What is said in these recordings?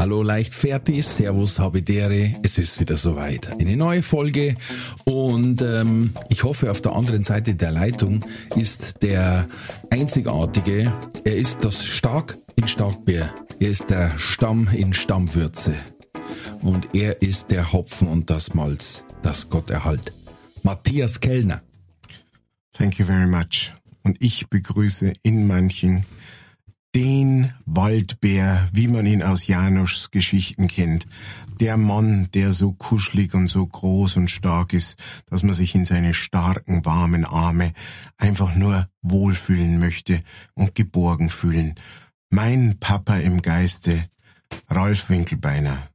Hallo Leichtfertig, Servus Habidere, es ist wieder soweit. Eine neue Folge und ähm, ich hoffe auf der anderen Seite der Leitung ist der einzigartige, er ist das Stark in Starkbier, er ist der Stamm in Stammwürze und er ist der Hopfen und das Malz, das Gott erhalt. Matthias Kellner. Thank you very much. Und ich begrüße in manchen den Waldbär, wie man ihn aus Janoschs Geschichten kennt. Der Mann, der so kuschelig und so groß und stark ist, dass man sich in seine starken, warmen Arme einfach nur wohlfühlen möchte und geborgen fühlen. Mein Papa im Geiste, Ralf Winkelbeiner.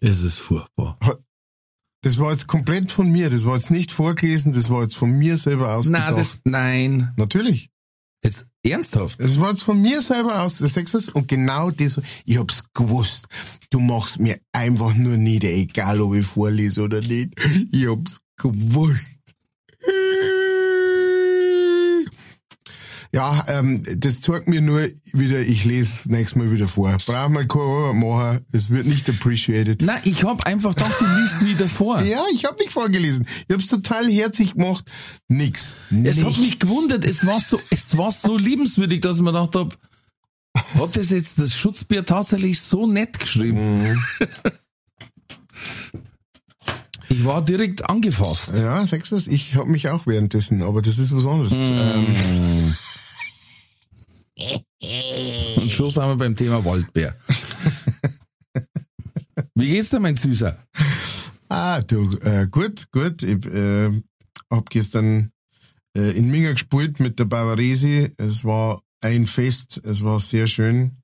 Es ist furchtbar. Das war jetzt komplett von mir, das war jetzt nicht vorgelesen, das war jetzt von mir selber ausgedacht. Na, das, nein. Natürlich. Jetzt ernsthaft? Das war jetzt von mir selber aus, das sagst du, und genau das, ich hab's gewusst. Du machst mir einfach nur nieder, egal ob ich vorlese oder nicht. Ich hab's gewusst. Ja, ähm, das zeigt mir nur wieder, ich lese nächstes Mal wieder vor. Brauch mal keine Arbeit machen, es wird nicht appreciated. Nein, ich hab einfach gedacht, du liest wieder vor. Ja, ich hab nicht vorgelesen. Ich hab's total herzig gemacht. Nix. Es hat Nichts. mich gewundert, es war so, es war so liebenswürdig, dass ich mir gedacht hab, hat das jetzt das Schutzbier tatsächlich so nett geschrieben? Ich war direkt angefasst. Ja, du's? Ich hab mich auch währenddessen, aber das ist was anderes. Ähm, Und schon sind wir beim Thema Waldbär. Wie geht's dir, mein Süßer? ah, du, äh, gut, gut. Ich äh, hab gestern äh, in Minga gespielt mit der Bavaresi. Es war ein Fest, es war sehr schön.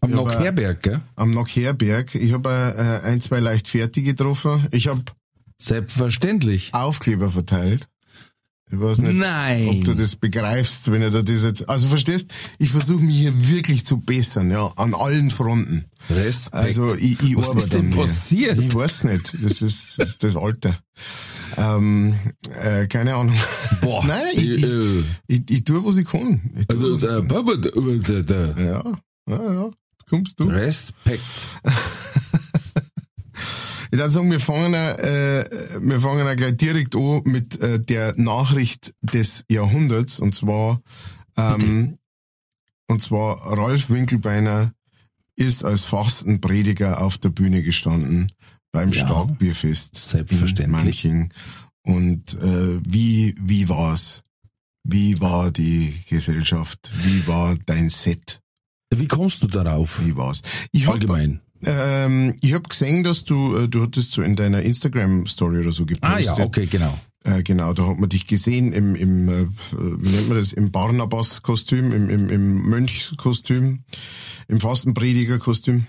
Am Nockherberg, gell? Am Nockherberg. Ich habe äh, ein, zwei Leichtfertige getroffen. Ich habe Selbstverständlich. Aufkleber verteilt. Ich weiß nicht, Nein. ob du das begreifst, wenn da das jetzt. Also verstehst, ich versuche mich hier wirklich zu bessern, ja, an allen Fronten. Respekt. Also ich, ich Was ist denn passiert? Ich weiß nicht. Das ist das, ist das Alter. Ähm, äh, keine Ahnung. Boah. Nein, ich, ich, äh, ich, ich tue, was ich kann. Ich tue, was äh, ich kann. Äh, äh, äh, Ja, ja, ja. Kommst du. Respekt. Ich würde sagen, wir fangen, äh, wir fangen gleich direkt an mit äh, der Nachricht des Jahrhunderts und zwar, ähm, und zwar Ralf Winkelbeiner ist als Fastenprediger auf der Bühne gestanden beim Ja. Starkbierfest Selbstverständlich. in Manching. Und äh, wie wie war's? Wie war die Gesellschaft? Wie war dein Set? Wie kommst du darauf? Wie war's? Ich Allgemein. Ähm, ich habe gesehen, dass du, äh, du hattest so in deiner Instagram-Story oder so gepostet. Ah ja, okay, genau. Äh, genau, da hat man dich gesehen im, im äh, wie nennt man das, im Barnabas-Kostüm, im, im, im Mönchskostüm, im Fastenprediger-Kostüm.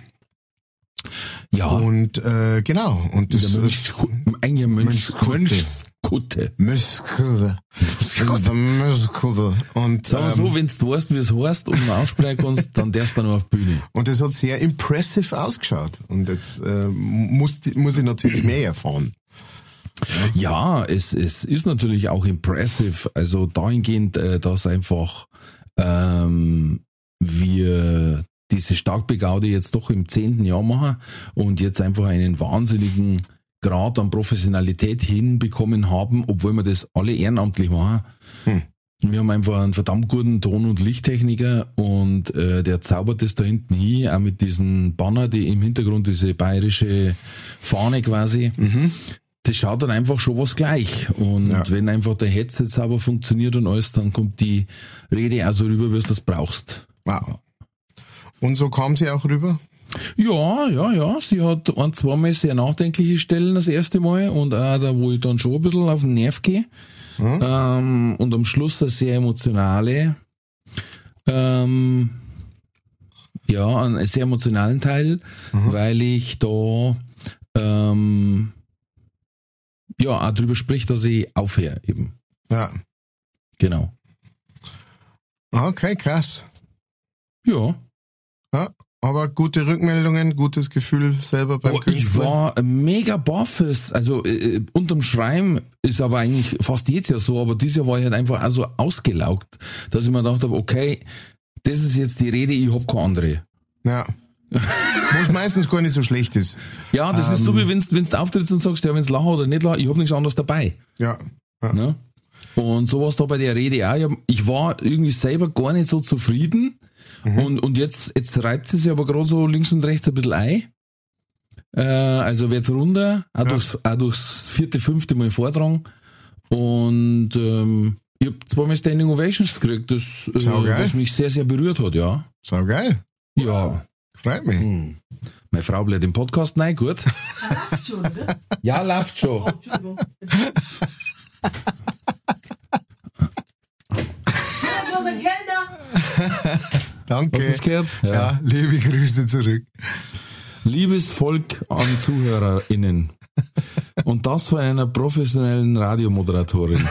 Ja, Und äh, genau, und das Mönch, eigentlich Mönch, Mönchskutte. Mönchskutte. Muskel. Der Muskel. Und, Sag mal so, ähm, wenn du weißt, wie es heißt und aussprechen kannst, dann darfst du nur auf die Bühne. und das hat sehr impressive ausgeschaut. Und jetzt äh, muss, muss ich natürlich mehr erfahren. Ja, es, es ist natürlich auch impressive. Also dahingehend, äh, dass einfach ähm, wir diese Starkbegaude jetzt doch im zehnten Jahr machen und jetzt einfach einen wahnsinnigen Grad an Professionalität hinbekommen haben, obwohl wir das alle ehrenamtlich machen. Hm. Wir haben einfach einen verdammt guten Ton- und Lichttechniker und äh, der zaubert das da hinten hin, auch mit diesen Banner, die im Hintergrund diese bayerische Fahne quasi. Das schaut dann einfach schon was gleich. Und Ja. wenn einfach der Headset sauber funktioniert und alles, dann kommt die Rede also rüber, wie du das brauchst. Wow. Und so kam sie auch rüber? Ja, ja, ja. Sie hat ein, zweimal sehr nachdenkliche Stellen das erste Mal und auch da, wo ich dann schon ein bisschen auf den Nerv gehe. Ähm, und am Schluss eine sehr emotionale. Ähm, Ja, einen sehr emotionalen Teil, weil ich da ähm, ja auch drüber sprich, dass ich aufhöre eben. Ja. Genau. Okay, krass. Ja. Ja, aber gute Rückmeldungen, gutes Gefühl selber beim Oh, ich Künstler. war mega baffes. Also äh, äh, unterm Schreiben ist aber eigentlich fast jedes Jahr so, aber dieses Jahr war ich halt einfach auch so ausgelaugt, dass ich mir gedacht habe, okay, das ist jetzt die Rede, ich hab keine andere. Ja. Wo es meistens gar nicht so schlecht ist. Ja, das ist so Ähm. wie wenn wenn du auftrittst und sagst, ja, wenn's lachen oder nicht lachen, ich hab nichts anderes dabei. Ja. ja. Ne? Und so war es da bei der Rede auch. Ich, ich war irgendwie selber gar nicht so zufrieden. Und, und jetzt, jetzt reibt sie sich aber gerade so links und rechts ein bisschen ein. Äh, also wird's runter, auch, Ja. durchs, auch durchs vierte, fünfte Mal vortragen. Und ähm, ich hab zweimal Standing Ovations gekriegt, das, äh, was mich sehr, sehr berührt hat, ja. Sau geil. Ja. Freut mich. Hm. Meine Frau bleibt im Podcast, nein, gut. Läuft schon, ne? Ja, läuft schon. Oh, Entschuldigung. Danke. Hast du das gehört? Ja. liebe Grüße zurück. Liebes Volk an ZuhörerInnen. Und das von einer professionellen Radiomoderatorin.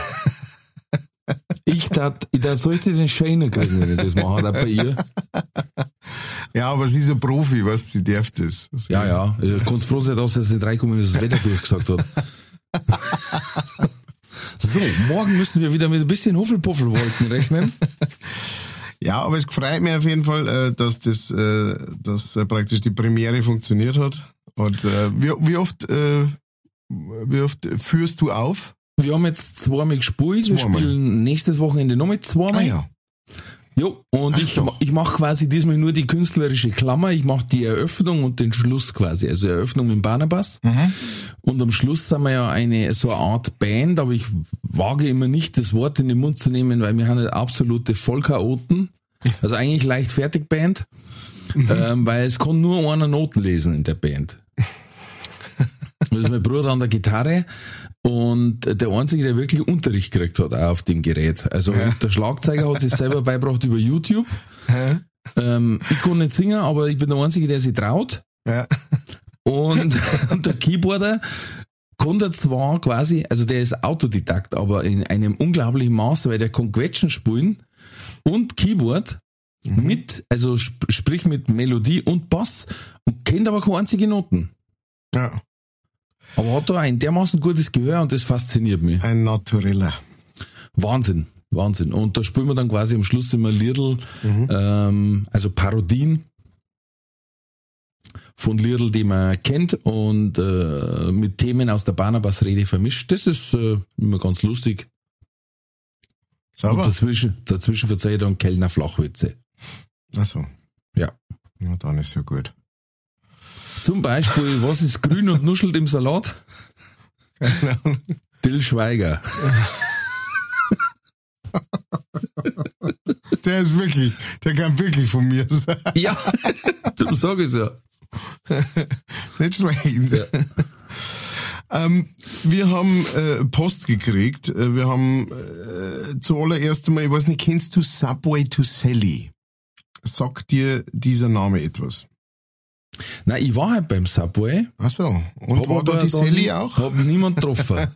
Ich tat, ich tat, soll ich den Scheiner kriegen, wenn ich das mache, auch bei ihr? Ja, aber sie ist ein Profi, was sie darf das. Also, Ja, ja. Du kannst froh sein, dass jetzt in drei Kommen das Wetter durchgesagt hat. So, morgen müssen wir wieder mit ein bisschen Huffelpuffelwolken rechnen. Ja, aber es freut mich auf jeden Fall, äh, dass das, äh, dass äh, praktisch die Premiere funktioniert hat. Und wie, wie oft, wie oft führst du auf? Wir haben jetzt zweimal gespielt, wir Zweimal. spielen nächstes Wochenende nochmal zweimal. Ah ja. Jo, und Ach ich, doch. ich mache quasi diesmal nur die künstlerische Klammer. Ich mache die Eröffnung und den Schluss quasi. Also Eröffnung mit Barnabas. Mhm. Und am Schluss sind wir ja eine so eine Art Band, aber ich wage immer nicht, das Wort in den Mund zu nehmen, weil wir haben eine absolute Vollchaoten. Also eigentlich leichtfertig Band, Mhm. ähm, weil es kann nur einer Noten lesen in der Band. Das ist mein Bruder an der Gitarre und der Einzige, der wirklich Unterricht gekriegt hat auf dem Gerät. Also der Schlagzeuger hat sich selber beigebracht über YouTube. Hä? Ähm, ich kann nicht singen, aber ich bin der Einzige, der sich traut. Ja. Und, und der Keyboarder kann der zwar quasi, also der ist Autodidakt, aber in einem unglaublichen Maße, weil der kann Quetschen spielen und Keyboard mit, also sp sprich mit Melodie und Bass und kennt aber keine einzige Noten. ja. Aber hat da ein dermaßen gutes Gehör und das fasziniert mich. Ein Natureller. Wahnsinn, Wahnsinn. Und da spielen wir dann quasi am Schluss immer Liedl, ähm, also Parodien von Liedl, die man kennt und äh, mit Themen aus der Barnabas-Rede vermischt. Das ist äh, immer ganz lustig. Und Sauber. dazwischen, dazwischen verzeihe ich dann Kellner Flachwitze. Achso. Ja. Na, dann ist ja gut. Zum Beispiel, was ist grün und nuschelt im Salat? Till Schweiger. Der ist wirklich, der kann wirklich von mir sein. Ja, darum sag ich's ja. Nicht schlecht. Ähm, wir haben äh, Post gekriegt. Äh, Wir haben äh, zuallererst einmal, ich weiß nicht, kennst du Subway to Sally? Sagt dir dieser Name etwas? Nein, ich war halt beim Subway. Ach so. Und Hab war da die Sally auch? Hab niemand getroffen.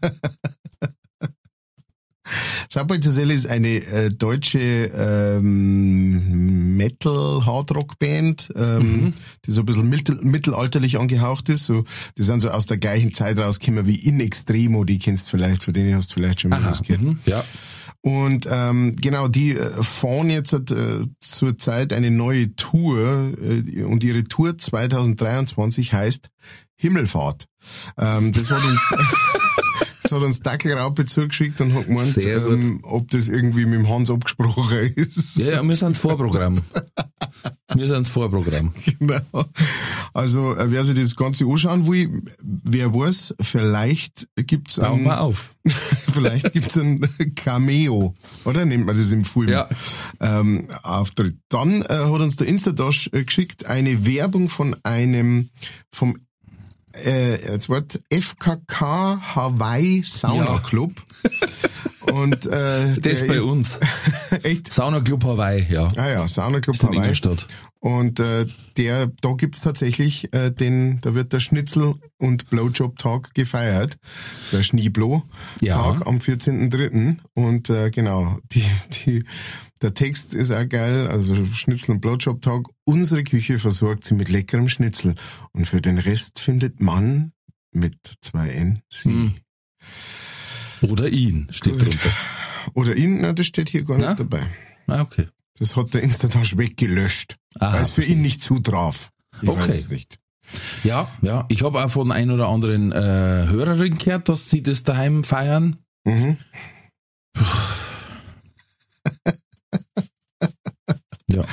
Subway to Sally ist eine äh, deutsche ähm, Metal-Hardrock-Band, ähm, Mhm. die so ein bisschen mittel mittelalterlich angehaucht ist. So, die sind so aus der gleichen Zeit rausgekommen wie In Extremo, die kennst du vielleicht, von denen hast du vielleicht schon mal Aha, gehört. mhm, ja. Und ähm, genau, die äh, fahren jetzt äh, zurzeit eine neue Tour äh, und ihre Tour 2023 heißt Himmelfahrt. Ähm, das hat uns das hat uns Dackelraupe zugeschickt und hat gemeint, ähm, ob das irgendwie mit dem Hans abgesprochen ist. Ja, ja, wir sind's Vorprogramm. Wir sind's Vorprogramm. Genau. Also äh, wer sich das Ganze anschauen will, wer weiß, vielleicht gibt's Bau ein, mal auf. vielleicht gibt's ein Cameo, oder nennt man das im Film? Ja. ähm, Auftritt. Dann äh, hat uns der Instadash äh, geschickt eine Werbung von einem vom äh, jetzt wart FKK Hawaii Sauna Ja. Club. Und äh, Das bei uns. echt Sauna Club Hawaii, ja. Ah ja, Sauna Club Ist in Hawaii. Und äh, der, da gibt's tatsächlich äh, den, da wird der Schnitzel- und Blowjob-Tag gefeiert. Der Schneeblow-Tag Ja. am 14.3. Und äh, genau, die, die, der Text ist auch geil, also Schnitzel- und Blowjob-Tag. Unsere Küche versorgt sie mit leckerem Schnitzel. Und für den Rest findet man mit zwei N sie. Hm. Oder ihn, steht Gut. drunter. Oder ihn, na, das steht hier gar Na? nicht dabei. Ah, okay. Das hat der Instatasch weggelöscht, weil es für ihn nicht zutraf. Ich Okay. weiß es nicht. Ja, ja. Ich habe auch von ein oder anderen äh, Hörerin gehört, dass sie das daheim feiern. Mhm. Ja.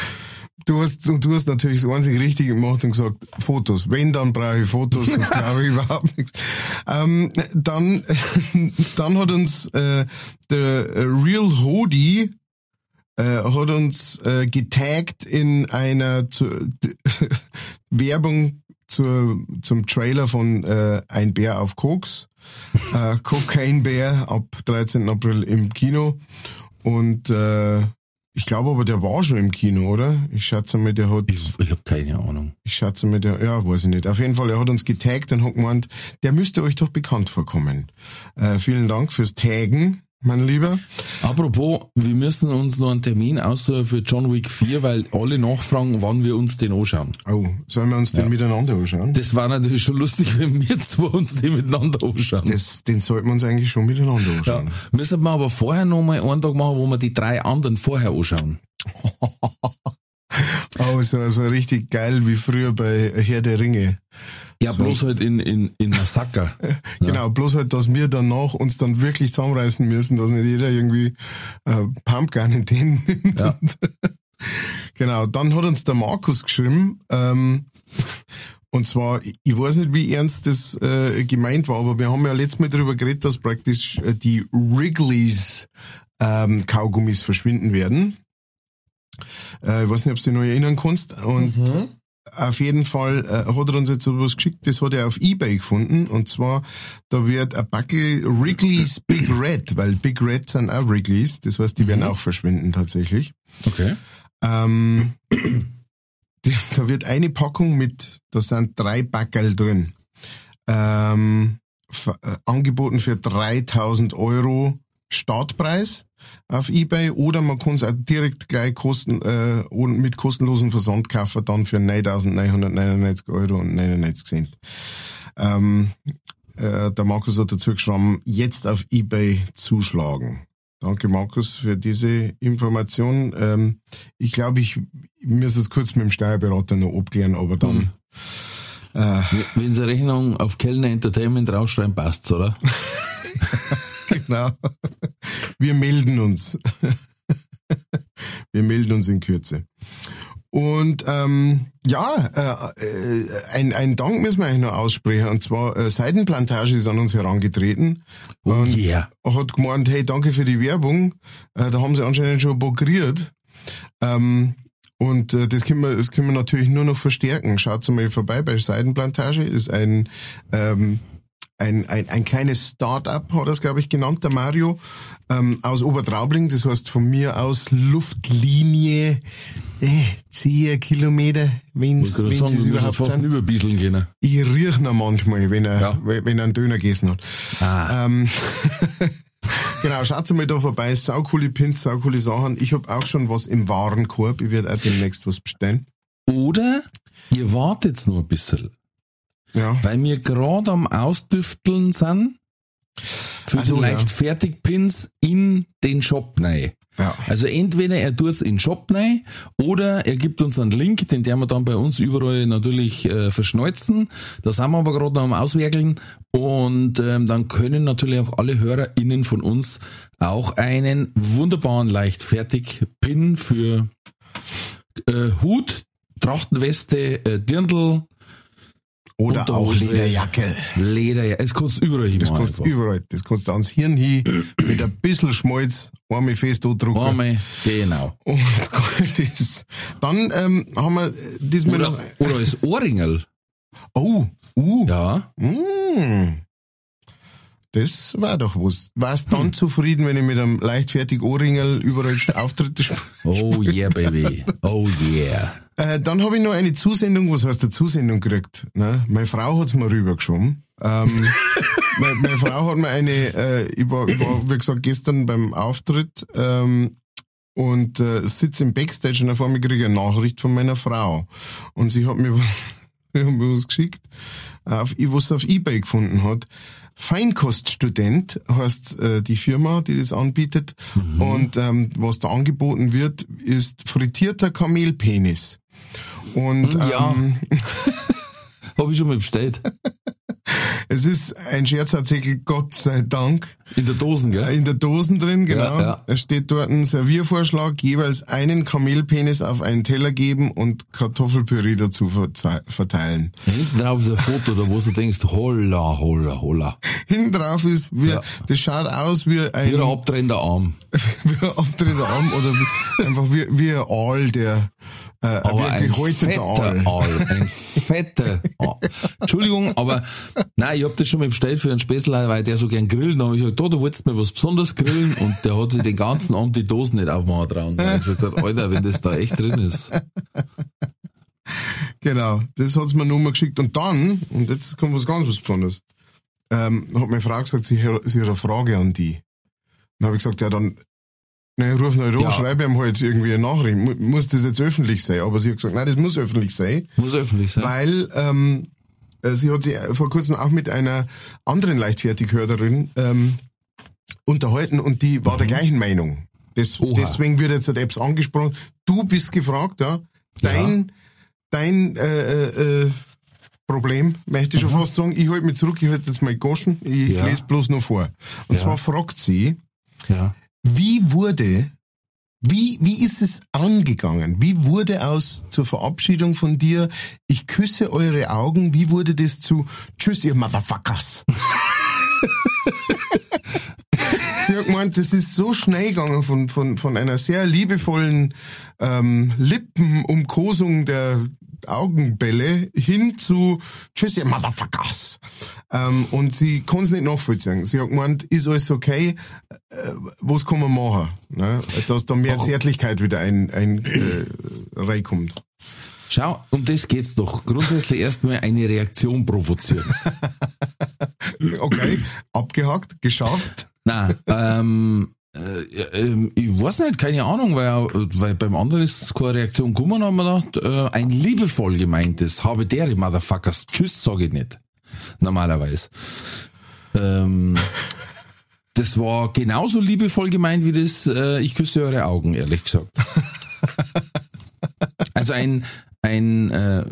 Du hast, du hast natürlich das einzig Richtige gemacht und gesagt, Fotos. Wenn, dann brauche ich Fotos, sonst glaube ich überhaupt nichts. Ähm, dann, dann hat uns äh, der Real Hodi äh, hat uns äh, getaggt in einer zu, Werbung zur, zum Trailer von äh, Ein Bär auf Koks. Äh, Cocaine Bär ab 13. April im Kino. Und äh, ich glaube aber, der war schon im Kino, oder? Ich schätze mal, der hat. Ich, ich habe keine Ahnung. Ich schätze mal, der, ja, weiß ich nicht. Auf jeden Fall, er hat uns getaggt und hat gemeint, der müsste euch doch bekannt vorkommen. Äh, vielen Dank fürs Taggen, mein Lieber. Apropos, wir müssen uns noch einen Termin aussuchen für John Wick 4, weil alle nachfragen, wann wir uns den anschauen. Oh, sollen wir uns den Ja. miteinander anschauen? Das war natürlich schon lustig, wenn wir zwei uns den miteinander anschauen. Das, den sollten wir uns eigentlich schon miteinander ja. anschauen. Müssen wir aber vorher noch mal einen Tag machen, wo wir die drei anderen vorher anschauen. Oh, so, so richtig geil wie früher bei Herr der Ringe. Ja, bloß halt in, in, in Massaker. Genau, bloß halt, dass wir danach uns dann wirklich zusammenreißen müssen, dass nicht jeder irgendwie äh, Pumpgun in den nimmt. Ja. genau, dann hat uns der Markus geschrieben, ähm, und zwar, ich- weiß nicht, wie ernst das äh, gemeint war, aber wir haben ja letztes Mal darüber geredet, dass praktisch äh, die Wrigley's ähm, Kaugummis verschwinden werden. Äh, ich weiß nicht, ob du dich noch erinnern kannst. Und auf jeden Fall äh, hat er uns jetzt etwas geschickt, das hat er auf Ebay gefunden. Und zwar, da wird ein Backel Wrigley's Big Red, weil Big Red sind auch Wrigley's, das heißt, die werden auch verschwinden tatsächlich. Okay. Ähm, da wird eine Packung mit, da sind drei Backel drin. Ähm, äh, angeboten für 3000 Euro Startpreis auf Ebay oder man kann es auch direkt gleich kosten, äh, und mit kostenlosen Versand kaufen, dann für 9.999 Euro und 99 Cent. Ähm, äh, der Markus hat dazu geschrieben, jetzt auf Ebay zuschlagen. Danke Markus für diese Information. Ähm, ich glaube, ich, ich muss es kurz mit dem Steuerberater noch abklären, aber dann äh, Wenn Sie Rechnung auf Kellner Entertainment rausschreiben, passt's, oder? genau. Wir melden uns. Wir melden uns in Kürze. Und ähm, ja, äh, ein, ein Dank müssen wir eigentlich noch aussprechen. Und zwar äh, Seidenplantage ist an uns herangetreten Oh und yeah. hat gemeint, hey, danke für die Werbung. Äh, da haben sie anscheinend schon bokriert. Ähm, und äh, das können, wir, das können wir natürlich nur noch verstärken. Schaut mal vorbei bei Seidenplantage. Ist ein, ähm, ein, ein, ein kleines Start-up, hat er es, glaube ich, genannt, der Mario, ähm, aus Obertraubling. Das heißt von mir aus Luftlinie äh, 10 Kilometer, wenn es überhaupt fast sind. überbieseln gehen. Ich riech ihn manchmal, wenn er, Ja. wenn er einen Döner gegessen hat. Ah. Ähm, genau, schaut mal da vorbei. Saucoole Pins, saucoole Sachen. Ich habe auch schon was im Warenkorb. Ich werde auch demnächst was bestellen. Oder ihr wartet noch ein bisschen, Ja. weil wir gerade am Ausdüfteln sind für Ach so. Leichtfertigpins in den Shop rein. Ja. Also entweder er tut's in den Shop rein oder er gibt uns einen Link, den der wir dann bei uns überall natürlich äh, verschneuzen. Da sind wir aber gerade noch am Auswerkeln und ähm, dann können natürlich auch alle HörerInnen von uns auch einen wunderbaren Leichtfertig-Pin für äh, Hut, Trachtenweste, äh, Dirndl, Oder auch Unterhose. Lederjacke. Leder, ja, es kannst überall hin. Das du überall. Das du ans Hirn hin, mit ein bisschen Schmalz, einmal fest andrucken. Einmal, genau. Und ist. Dann ähm, haben wir diesmal Oder, noch... oder als Ohrringel. Oh, uh. Ja. Mm. Das war doch was. Warst dann zufrieden, wenn ich mit einem leichtfertig Ohrringel überall Auftritte spiele? Oh yeah, baby. Oh yeah. Äh, dann habe ich noch eine Zusendung, was heißt der Zusendung gekriegt? Ne? Meine Frau hat's mir rübergeschoben. Ähm, meine, meine Frau hat mir eine, äh, ich, war, ich war, wie gesagt, gestern beim Auftritt ähm, und äh, sitze im Backstage und auf einmal kriege ich eine Nachricht von meiner Frau. Und sie hat mir hat mir was geschickt, auf, was sie auf Ebay gefunden hat. Feinkoststudent heißt äh, die Firma, die das anbietet. Und ähm, was da angeboten wird, ist frittierter Kamelpenis. Und Ja. ähm, Hab ich schon mal bestellt. es ist ein Scherzartikel, Gott sei Dank. In der Dosen, gell? In der Dosen drin, genau. Ja, ja. Es steht dort ein Serviervorschlag, jeweils einen Kamelpenis auf einen Teller geben und Kartoffelpüree dazu verteilen. Hinten drauf ist ein Foto, da wo du denkst, holla, holla, holla. Hinten drauf ist, wie, Ja. das schaut aus wie ein, Wie ein abtrennender Arm. wie ein abtrennender Arm oder wie, einfach wie, wie ein Aal, der, äh, Aber wie ein ein gehäuteter fetter Aal. Aal. Ein fetter Aal. Entschuldigung, aber nein, ich hab das schon mal bestellt für einen Späßler, weil der so gern grillt. Dann hab ich gesagt, da, du wolltest mir was besonders grillen und der hat sich den ganzen Abend die Dosen nicht aufmachen trauen. Weil ich gesagt hab, Alter, wenn das da echt drin ist. Genau, das hat's mir nur mal geschickt. Und dann, und jetzt kommt was ganz was Besonderes, ähm, hat meine Frau gesagt, sie, hat- sie hat eine Frage an die. Dann habe ich gesagt, ja dann, ne, ruf halt an, Ja. schreibe ihm halt irgendwie eine Nachricht. Mu- Muss das jetzt öffentlich sein? Aber sie hat gesagt, nein, das muss öffentlich sein, Muss öffentlich sein. weil ähm, äh, sie hat sich vor kurzem auch mit einer anderen Leichtfertighörerin ähm, unterhalten und die war der gleichen Meinung. Oha. deswegen wird jetzt halt Apps angesprochen. Du bist gefragt, ja. Dein, dein äh, äh, äh, Problem, möchte ich schon fast sagen. Ich halte mich zurück, ich halte jetzt mal Goschen, ich Ja. lese bloß nur vor. Und Ja. zwar fragt sie, Ja. wie wurde, wie, wie ist es angegangen? Wie wurde aus zur Verabschiedung von dir, ich küsse eure Augen, wie wurde das zu Tschüss, ihr Motherfuckers? Sie hat gemeint, das ist so schnell gegangen von, von, von einer sehr liebevollen ähm, Lippenumkosung der Augenbälle hin zu Tschüss, ihr Motherfuckers. Ähm, und sie kann es nicht nachvollziehen. Sie hat gemeint, ist alles okay, äh, was kann man machen? Ne? Dass da mehr Zärtlichkeit wieder ein, ein äh, reinkommt. Schau, um das geht's doch. Grundsätzlich erstmal eine Reaktion provozieren. Okay, abgehakt, geschafft. Nein, ähm, äh, ähm, ich weiß nicht, keine Ahnung, weil, weil beim anderen ist keine Reaktion gekommen, haben wir gedacht, äh, ein liebevoll gemeintes, habe dere Motherfuckers, tschüss, sage ich nicht. Normalerweise. Ähm, das war genauso liebevoll gemeint wie das, äh, ich küsse eure Augen, ehrlich gesagt. Also ein, ein äh,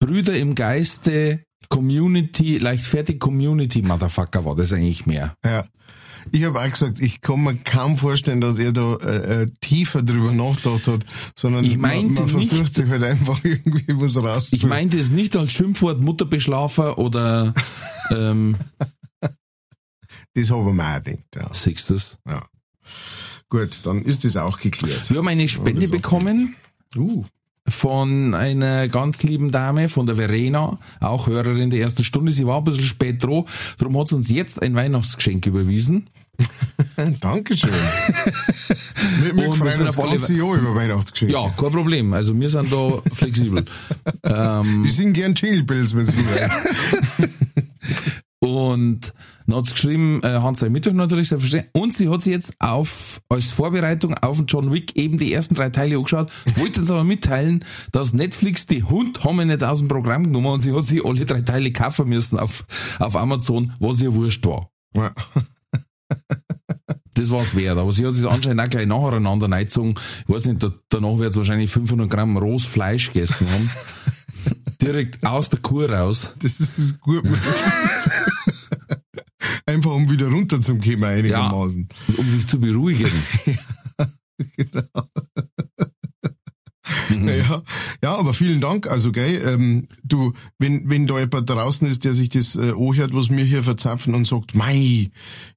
Brüder im Geiste Community, leichtfertig Community Motherfucker war das eigentlich mehr. Ja. Ich habe auch gesagt, ich kann mir kaum vorstellen, dass er da äh, äh, tiefer drüber nachgedacht hat, sondern Ich man, meinte man versucht nicht- sich halt einfach irgendwie was rauszu... Ich meinte es nicht als Schimpfwort Mutterbeschlafer oder ähm, das haben wir auch gedacht. Ja. Sixtes. ja. Gut, dann ist das auch geklärt. Wir haben eine Spende das bekommen Uh, von einer ganz lieben Dame, von der Verena, auch Hörerin der ersten Stunde. Sie war ein bisschen spät dran, darum hat sie uns jetzt ein Weihnachtsgeschenk überwiesen. Dankeschön. wir wir freuen uns ganze Jahr über Weihnachtsgeschenke. Ja, kein Problem. Also wir sind da flexibel. ähm, Wir sind gern Chillbills, wenn es so. Und dann hat sie geschrieben, äh, Hans sei Mittwoch natürlich selbstverständlich. Und sie hat sich jetzt auf, als Vorbereitung auf den John Wick eben die ersten drei Teile angeschaut, wollte uns aber mitteilen, dass Netflix die Hund haben wir nicht aus dem Programm genommen und sie hat sich alle drei Teile kaufen müssen auf, auf Amazon, was ihr wurscht war. Ja. Das war's wert, aber sie hat sich anscheinend auch gleich nacheinander reingezogen. Ich weiß nicht, da, danach wird wahrscheinlich 500 Gramm rohes Fleisch gegessen haben. Direkt aus der Kur raus. Das ist gut. Einfach um wieder runterzukommen einigermaßen. um sich zu beruhigen. Mhm. Ja, ja, aber vielen Dank. Also, gell, ähm, du, wenn, wenn da jemand draußen ist, der sich das äh, anhört, was wir hier verzapfen und sagt, mei,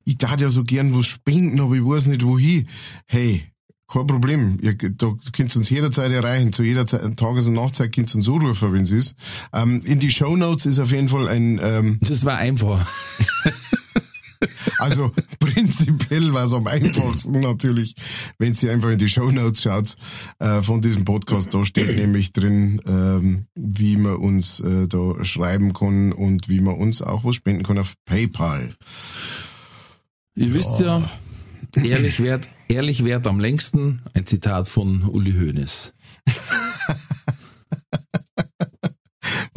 ich darf ja so gern was spenden, aber ich weiß nicht wohin. Hey, kein Problem. Ihr, da könnt uns jederzeit erreichen. Zu jeder Zeit, Tages- und Nachtzeit könnt ihr uns anrufen, wenn es ist. Ähm, in die Show Notes ist auf jeden Fall ein, ähm, Das war einfach. Also prinzipiell war es am einfachsten natürlich, wenn Sie einfach in die Shownotes schaut äh, von diesem Podcast. Da steht nämlich drin, ähm, wie man uns äh, da schreiben kann und wie man uns auch was spenden kann auf PayPal. Ihr wisst ja, ehrlich wert, ehrlich wert am längsten. Ein Zitat von Uli Hoeneß.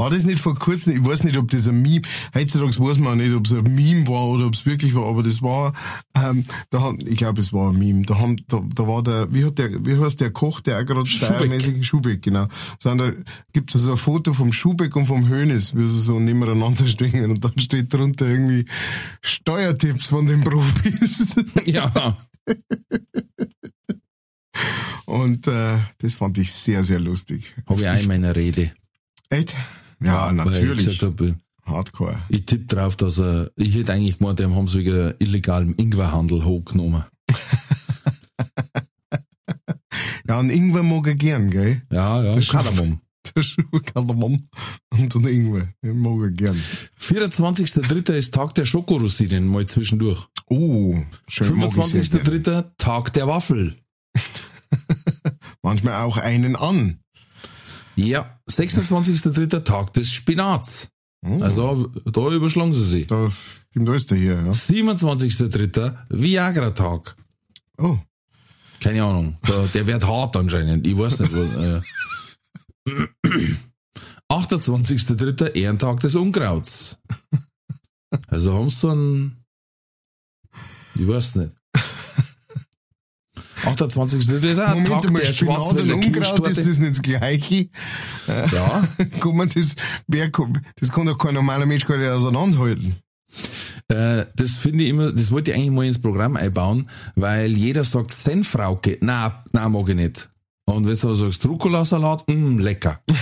War das nicht vor kurzem, ich weiß nicht, ob das ein Meme, heutzutage weiß man auch nicht, ob es ein Meme war oder ob es wirklich war, aber das war, ähm, da haben, ich glaube, es war ein Meme, da haben, da, da war der, wie hat der, wie heißt der Koch, der auch gerade steiermäßig, Schubeck, genau. So, da gibt's also ein Foto vom Schubeck und vom Hönes, wie sie so nebeneinander stehen und dann steht drunter irgendwie Steuertipps von den Profis. Ja, Und äh, das fand ich sehr, sehr lustig. habe ich auch in meiner Rede. Echt? Ja, natürlich. gesagt hab, Hardcore. ich tippe drauf, dass er, ich hätte eigentlich gemeint, dem haben sie wegen illegalem Ingwerhandel hochgenommen. Ja, und Ingwer mag er gern, gell? Ja, ja, Das Kardamom. Der Schuhkardamom und den Ingwer. Den mag er gern. 24.3. ist Tag der Schokorosinen, mal zwischendurch. Oh, schön mag ich sehr gern. 25.3. Tag der Waffel. Manchmal auch einen an. Ja, 26.3. Tag des Spinats. Oh, Also da überschlagen sie sich. da alles da hier, ja. 27.3. Viagra-Tag. Oh, Keine Ahnung. Der, der wird hart anscheinend. Ich weiß nicht. Was, äh. 28.3. Ehrentag des Unkrauts. Also haben sie so einen. Ich weiß nicht. 28.3. ist auch Moment einmal, Spinat und Unkraut, ist das nicht das Gleiche? Ja, Kann man das, wer, kann- das kann doch kein normaler Mensch gar nicht auseinanderhalten. äh, das finde ich immer, das wollte ich eigentlich mal ins Programm einbauen, weil jeder sagt Senfrauke. Na, na, mag ich nicht. Und wenn du sagst Rucola-Salat, mh, lecker.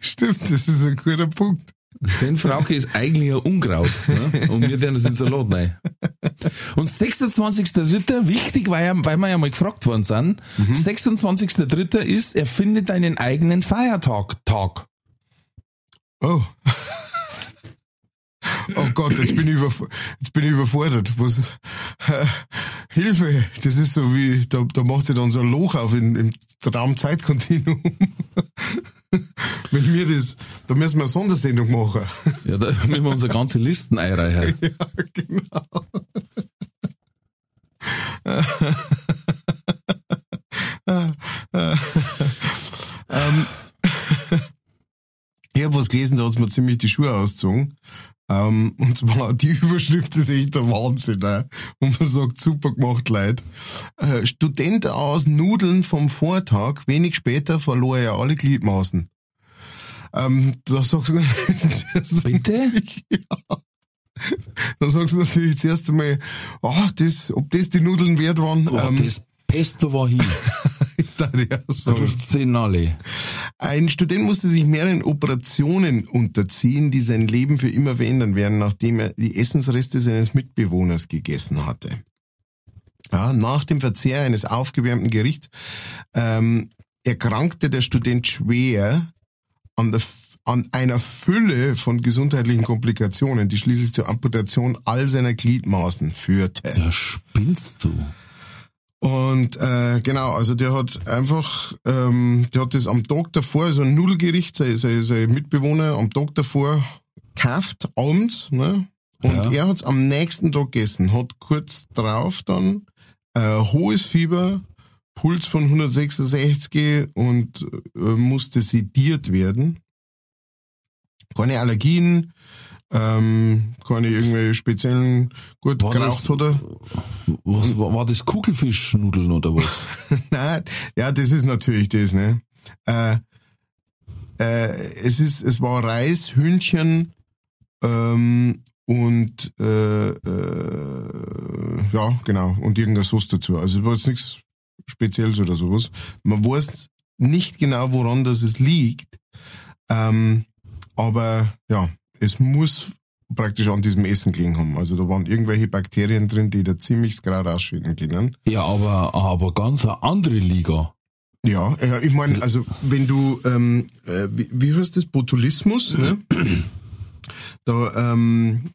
Stimmt, das ist ein guter Punkt. Senfrauke ist eigentlich ein Unkraut. Ne? Und wir tun das in den Salat rein. Und 26.3. wichtig, weil, ja, weil wir ja mal gefragt worden sind. 26.3. ist, erfinde deinen eigenen Feiertag. Tag. Oh. Oh Gott, jetzt bin ich, überf jetzt bin ich überfordert. Was, äh, Hilfe, das ist so wie, da, da macht sie dann so ein Loch auf in, im Traumzeitkontinuum. Wenn wir das, da müssen wir eine Sondersendung machen. Ja, da müssen wir unsere ganze Listen einreichen. ja, genau. ähm, ich habe was gelesen, da hat's mir ziemlich die Schuhe ausgezogen. Ähm, und zwar, die Überschrift ist echt der Wahnsinn, ne? Und man sagt, super gemacht, Leute. Äh, Student aus Nudeln vom Vortag, wenig später verlor er alle Gliedmaßen. Ähm, da sagst du natürlich Bitte? ja. Dann sagst du natürlich zuerst einmal, ah, das, ob das die Nudeln wert waren. Oh, ähm, das Pesto war hin. Da der so. Sehen alle. Ein Student musste sich mehreren Operationen unterziehen, die sein Leben für immer verändern werden, nachdem er die Essensreste seines Mitbewohners gegessen hatte. Ja, nach dem Verzehr eines aufgewärmten Gerichts ähm, erkrankte der Student schwer an, der, an einer Fülle von gesundheitlichen Komplikationen, die schließlich zur Amputation all seiner Gliedmaßen führte. Ja, spinnst du? Und äh, genau, also der hat einfach, ähm, der hat das am Tag davor, so ein Nudelgericht, sein, sein, sein Mitbewohner am Tag davor gekauft, abends, ne? Und Ja. er hat's am nächsten Tag gegessen, hat kurz drauf dann äh, hohes Fieber, Puls von 166 und äh, musste sediert werden. Keine Allergien, ähm, keine irgendwelche speziellen, gut, War geraucht das- hat er. Was, war, war das Kugelfischnudeln oder was? Nein, ja, das ist natürlich das, ne? Äh, äh, es ist, es war Reis, Hühnchen ähm, und äh, äh, ja, genau, und irgendeine Sauce dazu. Also es war jetzt nichts Spezielles oder sowas. Man weiß nicht genau, woran das es liegt, ähm, aber ja, es muss praktisch an diesem Essen gelegen haben. Also da waren irgendwelche Bakterien drin, die da ziemlich gerade ausschieden können. Ja, aber, aber ganz eine andere Liga. Ja, ja ich meine, also wenn du, ähm, äh, wie, wie heißt das, Botulismus, ne? Da, ähm,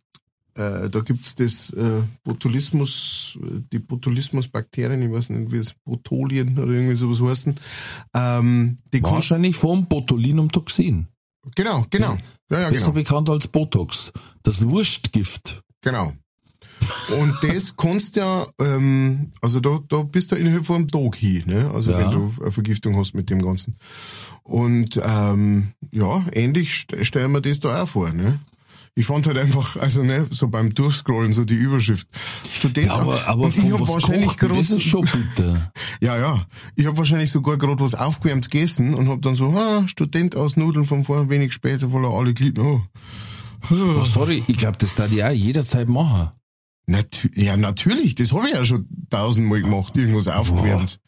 äh, da gibt's das äh, Botulismus, die Botulismusbakterien, ich weiß nicht, wie es Botulien oder irgendwie sowas heißen. Ähm, Wahrscheinlich vom Botulinumtoxin. genau, genau. Ja, ja, Besser genau. bekannt als Botox. Das Wurstgift. Genau. Und das kannst ja, ähm, also da, da bist du innerhalb von einem Tag hin, ne? Also Ja. wenn du eine Vergiftung hast mit dem Ganzen. Und ähm, ja, ähnlich st stellen wir das da auch vor, ne? Ich fand halt einfach, also ne, so beim Durchscrollen, so die Überschrift. Student. Ja, aber, aber und ich von hab was wahrscheinlich gerade ja, ja. Ich habe wahrscheinlich sogar gerade was aufgewärmt gegessen und hab dann so, ah, Student aus Nudeln von vorher, wenig später, weil er alle Glied, oh. Oh, sorry, ich glaube, das darf ich auch jederzeit machen. Natu ja, natürlich, das habe ich ja schon tausendmal gemacht, irgendwas aufgewärmt.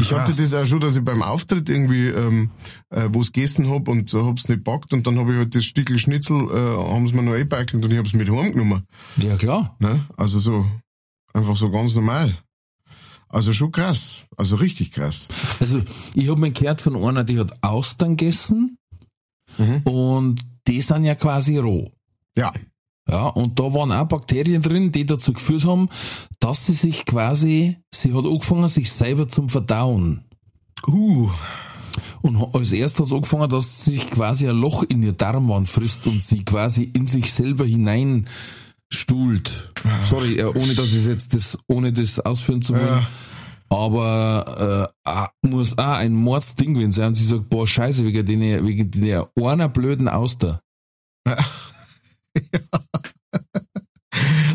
Ich hatte das auch schon, dass ich beim Auftritt irgendwie ähm, äh, was gegessen hab und so hab's nicht packt und dann habe ich halt das Stückel Schnitzel, äh, haben sie mir noch eingebackelt und ich hab's mit heimgenommen. Ja, klar. Ne? Also so, einfach so ganz normal. Also schon krass, also richtig krass. Also, ich habe mir gehört von einer, die hat Austern gegessen Mhm. und die sind ja quasi roh. Ja, Ja, und da waren auch Bakterien drin, die dazu geführt haben, dass sie sich quasi, sie hat angefangen, sich selber zum Verdauen. uh, Und als erstes hat es angefangen, dass sie sich quasi ein Loch in ihr Darmwand frisst und sie quasi in sich selber hinein stuhlt. Sorry, äh, ohne dass ich jetzt das, ohne das ausführen zu wollen. Ja. Aber äh, muss auch ein Mordsding gewesen sein. Und sie sagt, boah, scheiße, wegen der, wegen der einer blöden Auster.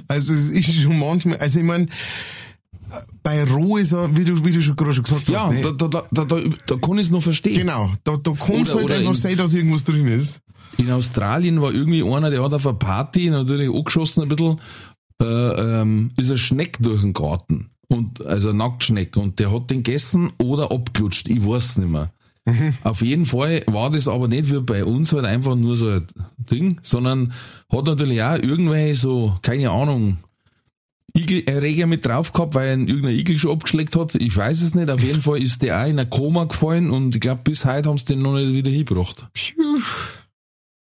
also es ist schon manchmal, also ich mein, bei ist er, wie du, wie du schon gerade schon gesagt Ja, hast, ne? da, da, da, da, da, kann ich es noch verstehen. Genau, da, da kann es halt einfach in- sein, dass irgendwas drin ist. In Australien war irgendwie einer, der hat auf einer Party natürlich angeschossen ein bisschen, äh, ähm, ist ein Schneck durch den Garten. Und, also ein Nacktschneck. Und der hat den gegessen oder abgelutscht. Ich weiß nicht mehr. Auf jeden Fall war das aber nicht wie bei uns halt einfach nur so ein Ding, sondern hat natürlich auch irgendwelche so, keine Ahnung, Igelerreger mit drauf gehabt, weil ihn irgendein Igel schon abgeschleckt hat. Ich weiß es nicht. Auf jeden Fall ist der auch in ein Koma gefallen und ich glaube, bis heute haben sie den noch nicht wieder hingebracht.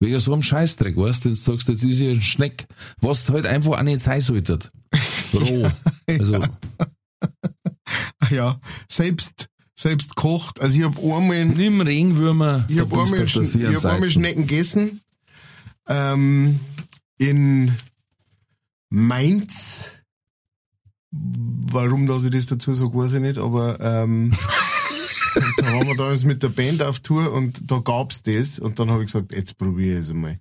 Wegen so einem Scheißdreck, weißt du, du sagst, jetzt ist ja ein Schneck, was halt einfach auch nicht sein sollte. Roh. Also, Ja, selbst, selbst kocht. Also ich habe einmal, nimm Regenwürmer, ich habe einmal, ich hab einmal. Schnecken gegessen. Ähm, in Mainz. Warum, dass ich das dazu sage, weiß ich nicht, aber ähm, da waren wir damals mit der Band auf Tour und da gab's das und dann habe ich gesagt, jetzt probiere ich es einmal.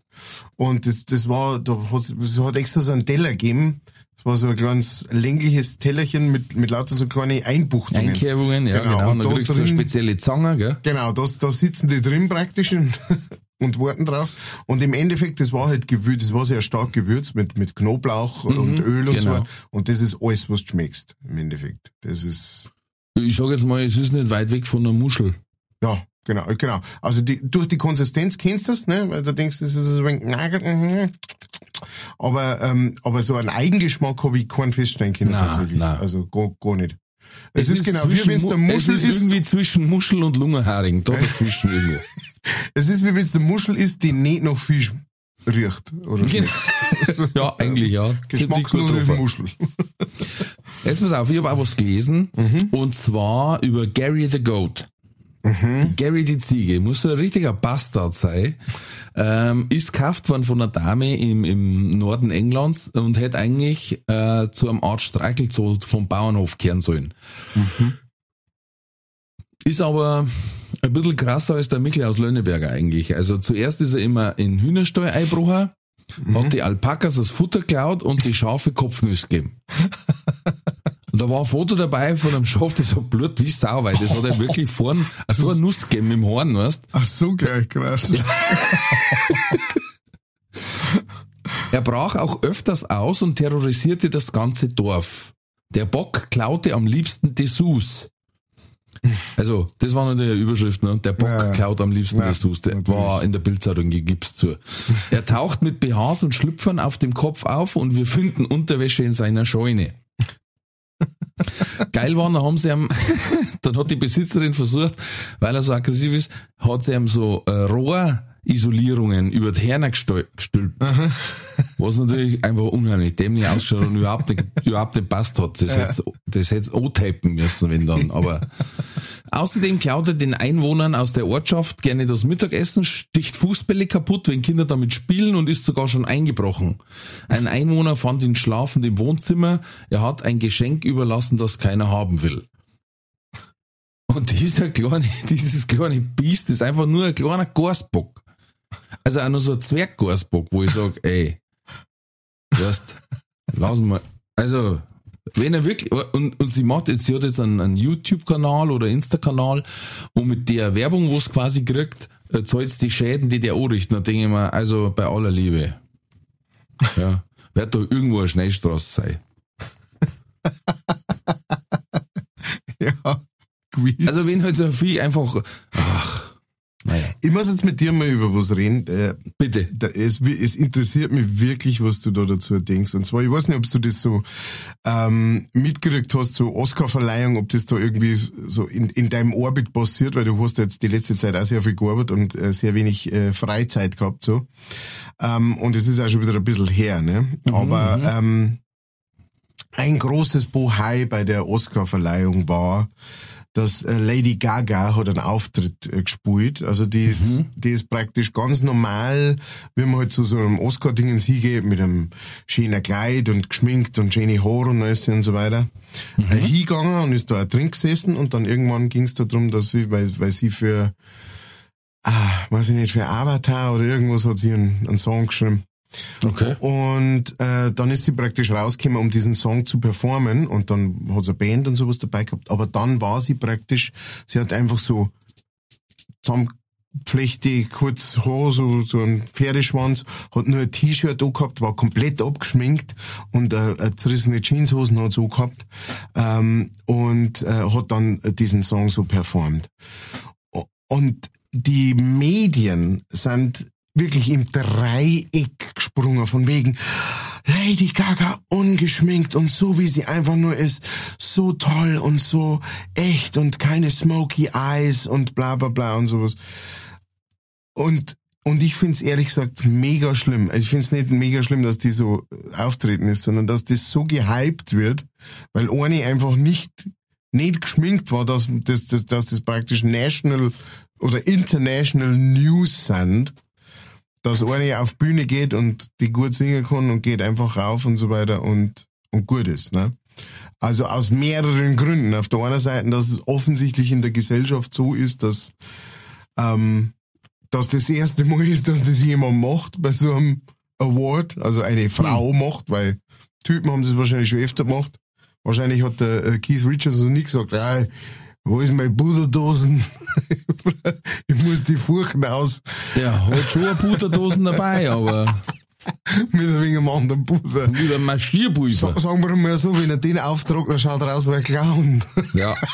Und das, das war, da es hat extra so einen Teller gegeben. Das war so ein kleines längliches Tellerchen mit, mit lauter so kleine Einbuchtungen. Einkerbungen, ja, Genau, genau. und da kriegst drin- spezielle Zange, gell? Genau, da, da sitzen die drin praktisch und, warten drauf. Und im Endeffekt, das war halt gewürzt, das war sehr stark gewürzt mit, mit Knoblauch und Öl und genau. so. Und das ist alles, was du schmeckst, im Endeffekt. Das ist, Ich sag jetzt mal, es ist nicht weit weg von einer Muschel. ja, genau, genau. Also die, durch die Konsistenz kennst du das, ne? Weil du denkst, das ist so ein wenig nagel, mhm. aber, ähm, aber so einen Eigengeschmack habe ich keinen feststellen können, Nein, tatsächlich. nein. Also gar, gar nicht. Es, ist, genau, wie wenn es der Mu- Muschel es ist. ist. irgendwie zwischen Muschel und Lungenharing. Da dazwischen irgendwo. Es ist wie wenn es der Muschel ist, die nicht nach Fisch riecht. Oder schmeckt. ja, eigentlich ja. Geschmackslose. Muschel. Jetzt pass auf, ich habe auch was gelesen. Mhm. Und zwar über Gary the Goat. Gary die Ziege, muss so ein richtiger Bastard sein, ähm, ist gekauft worden von einer Dame im, im Norden Englands und hätte eigentlich äh, zu einem Art Streichelzoo vom Bauernhof kehren sollen. Ist aber ein bisschen krasser als der Mikl aus Lönneberger eigentlich. Also zuerst ist er immer in Hühnerstall einbrochen, hat die Alpakas das Futter geklaut und die Schafe Kopfnüsse gegeben. Und da war ein Foto dabei von einem Schaf, das hat Blut wie Sau, weil das hat er wirklich vorn so eine Nuss gegeben im Horn, weißt Ach so, gleich krass. Er brach auch öfters aus und terrorisierte das ganze Dorf. Der Bock klaute am liebsten Dessous. Also, das war natürlich eine Überschrift, ne? Der Bock Ja, ja. klaut am liebsten Ja, Dessous. Der natürlich. war in der Bildzeitung, gibt's zu. Er taucht mit BHs und Schlüpfern auf dem Kopf auf und wir finden Unterwäsche in seiner Scheune. Geil war, dann haben sie ihm, dann hat die Besitzerin versucht, weil er so aggressiv ist, hat sie ihm so äh, Rohr Isolierungen über die Herne gestül- gestülpt. Was natürlich einfach unheimlich dämlich ausschaut und überhaupt nicht, überhaupt nicht passt hat. Das hätte das hätt's O-tapen müssen, wenn dann, aber. Außerdem klaut er den Einwohnern aus der Ortschaft gerne das Mittagessen, sticht Fußbälle kaputt, wenn Kinder damit spielen und ist sogar schon eingebrochen. Ein Einwohner fand ihn schlafend im Wohnzimmer. Er hat ein Geschenk überlassen, das keiner haben will. Und dieser kleine, dieses kleine Biest ist einfach nur ein kleiner Gasbock. Also auch nur so ein Zwerggasbock, wo ich sag, ey, weißt, lass mal, also, wenn er wirklich, und, und sie macht jetzt, sie hat jetzt einen, einen YouTube-Kanal oder Insta-Kanal und mit der Werbung, wo es quasi kriegt, äh, zahlt die Schäden, die der anrichten. Da denke ich mir, also bei aller Liebe, ja, wird da irgendwo eine Schnellstraße sein. Ja, gewiss. Also wenn halt so Vieh einfach, ach, naja, ich muss jetzt mit dir mal über was reden. Äh, bitte. da, es, es interessiert mich wirklich, was du da dazu denkst. Und zwar, ich weiß nicht, ob du das so ähm, mitgekriegt hast, so Oscar-Verleihung, ob das da irgendwie so in, in deinem Orbit passiert, weil du hast jetzt die letzte Zeit auch sehr viel gearbeitet und äh, sehr wenig äh, Freizeit gehabt. so. Ähm, und es ist auch schon wieder ein bisschen her. Ne? Aber ähm, ein großes Bohai bei der Oscar-Verleihung war, dass äh, Lady Gaga hat einen Auftritt äh, gespielt. Also die ist, die ist praktisch ganz normal, wie man halt zu so einem Oscar-Dingens hingeht, mit einem schönen Kleid und geschminkt und schöne Haare und alles und so weiter. Äh, hingegangen und ist da auch drin gesessen und dann irgendwann ging es darum, dass sie, weil, weil sie für, ah, weiß ich nicht, für Avatar oder irgendwas hat sie einen, einen Song geschrieben. Okay. Und äh, dann ist sie praktisch rausgekommen, um diesen Song zu performen. Und dann hat sie eine Band und sowas dabei gehabt. Aber dann war sie praktisch, sie hat einfach so zusammengeflechte, kurz Haar, so, so ein Pferdeschwanz, hat nur ein T-Shirt da gehabt, war komplett abgeschminkt und äh, äh, zerrissene Jeanshosen hat so gehabt. Ähm, und äh, hat dann diesen Song so performt. Und die Medien sind wirklich im Dreieck gesprungen, von wegen Lady Gaga ungeschminkt und so wie sie einfach nur ist, so toll und so echt und keine smoky eyes und bla bla bla und sowas. Und und ich find's ehrlich gesagt mega schlimm. Also ich find's nicht mega schlimm, dass die so auftreten ist, sondern dass das so gehypt wird, weil eine einfach nicht nicht geschminkt war, dass das, das, dass das praktisch national oder international News sind, dass eine auf Bühne geht und die gut singen kann und geht einfach rauf und so weiter und, und gut ist. Ne? Also aus mehreren Gründen. Auf der einen Seite, dass es offensichtlich in der Gesellschaft so ist, dass, ähm, dass das erste Mal ist, dass das jemand macht bei so einem Award, also eine Frau macht, weil Typen haben das wahrscheinlich schon öfter gemacht. Wahrscheinlich hat der äh, Keith Richards noch nie gesagt, ah, wo ist meine Puderdosen? ich muss die Furchen aus Der hat schon eine Putterdosen dabei, aber mit ein wenig einem anderen Puder. wieder ein Marschierpulver. Sa- Sagen wir mal so, wenn er den auftragt, dann schaut er aus wie ein Clown. Ja.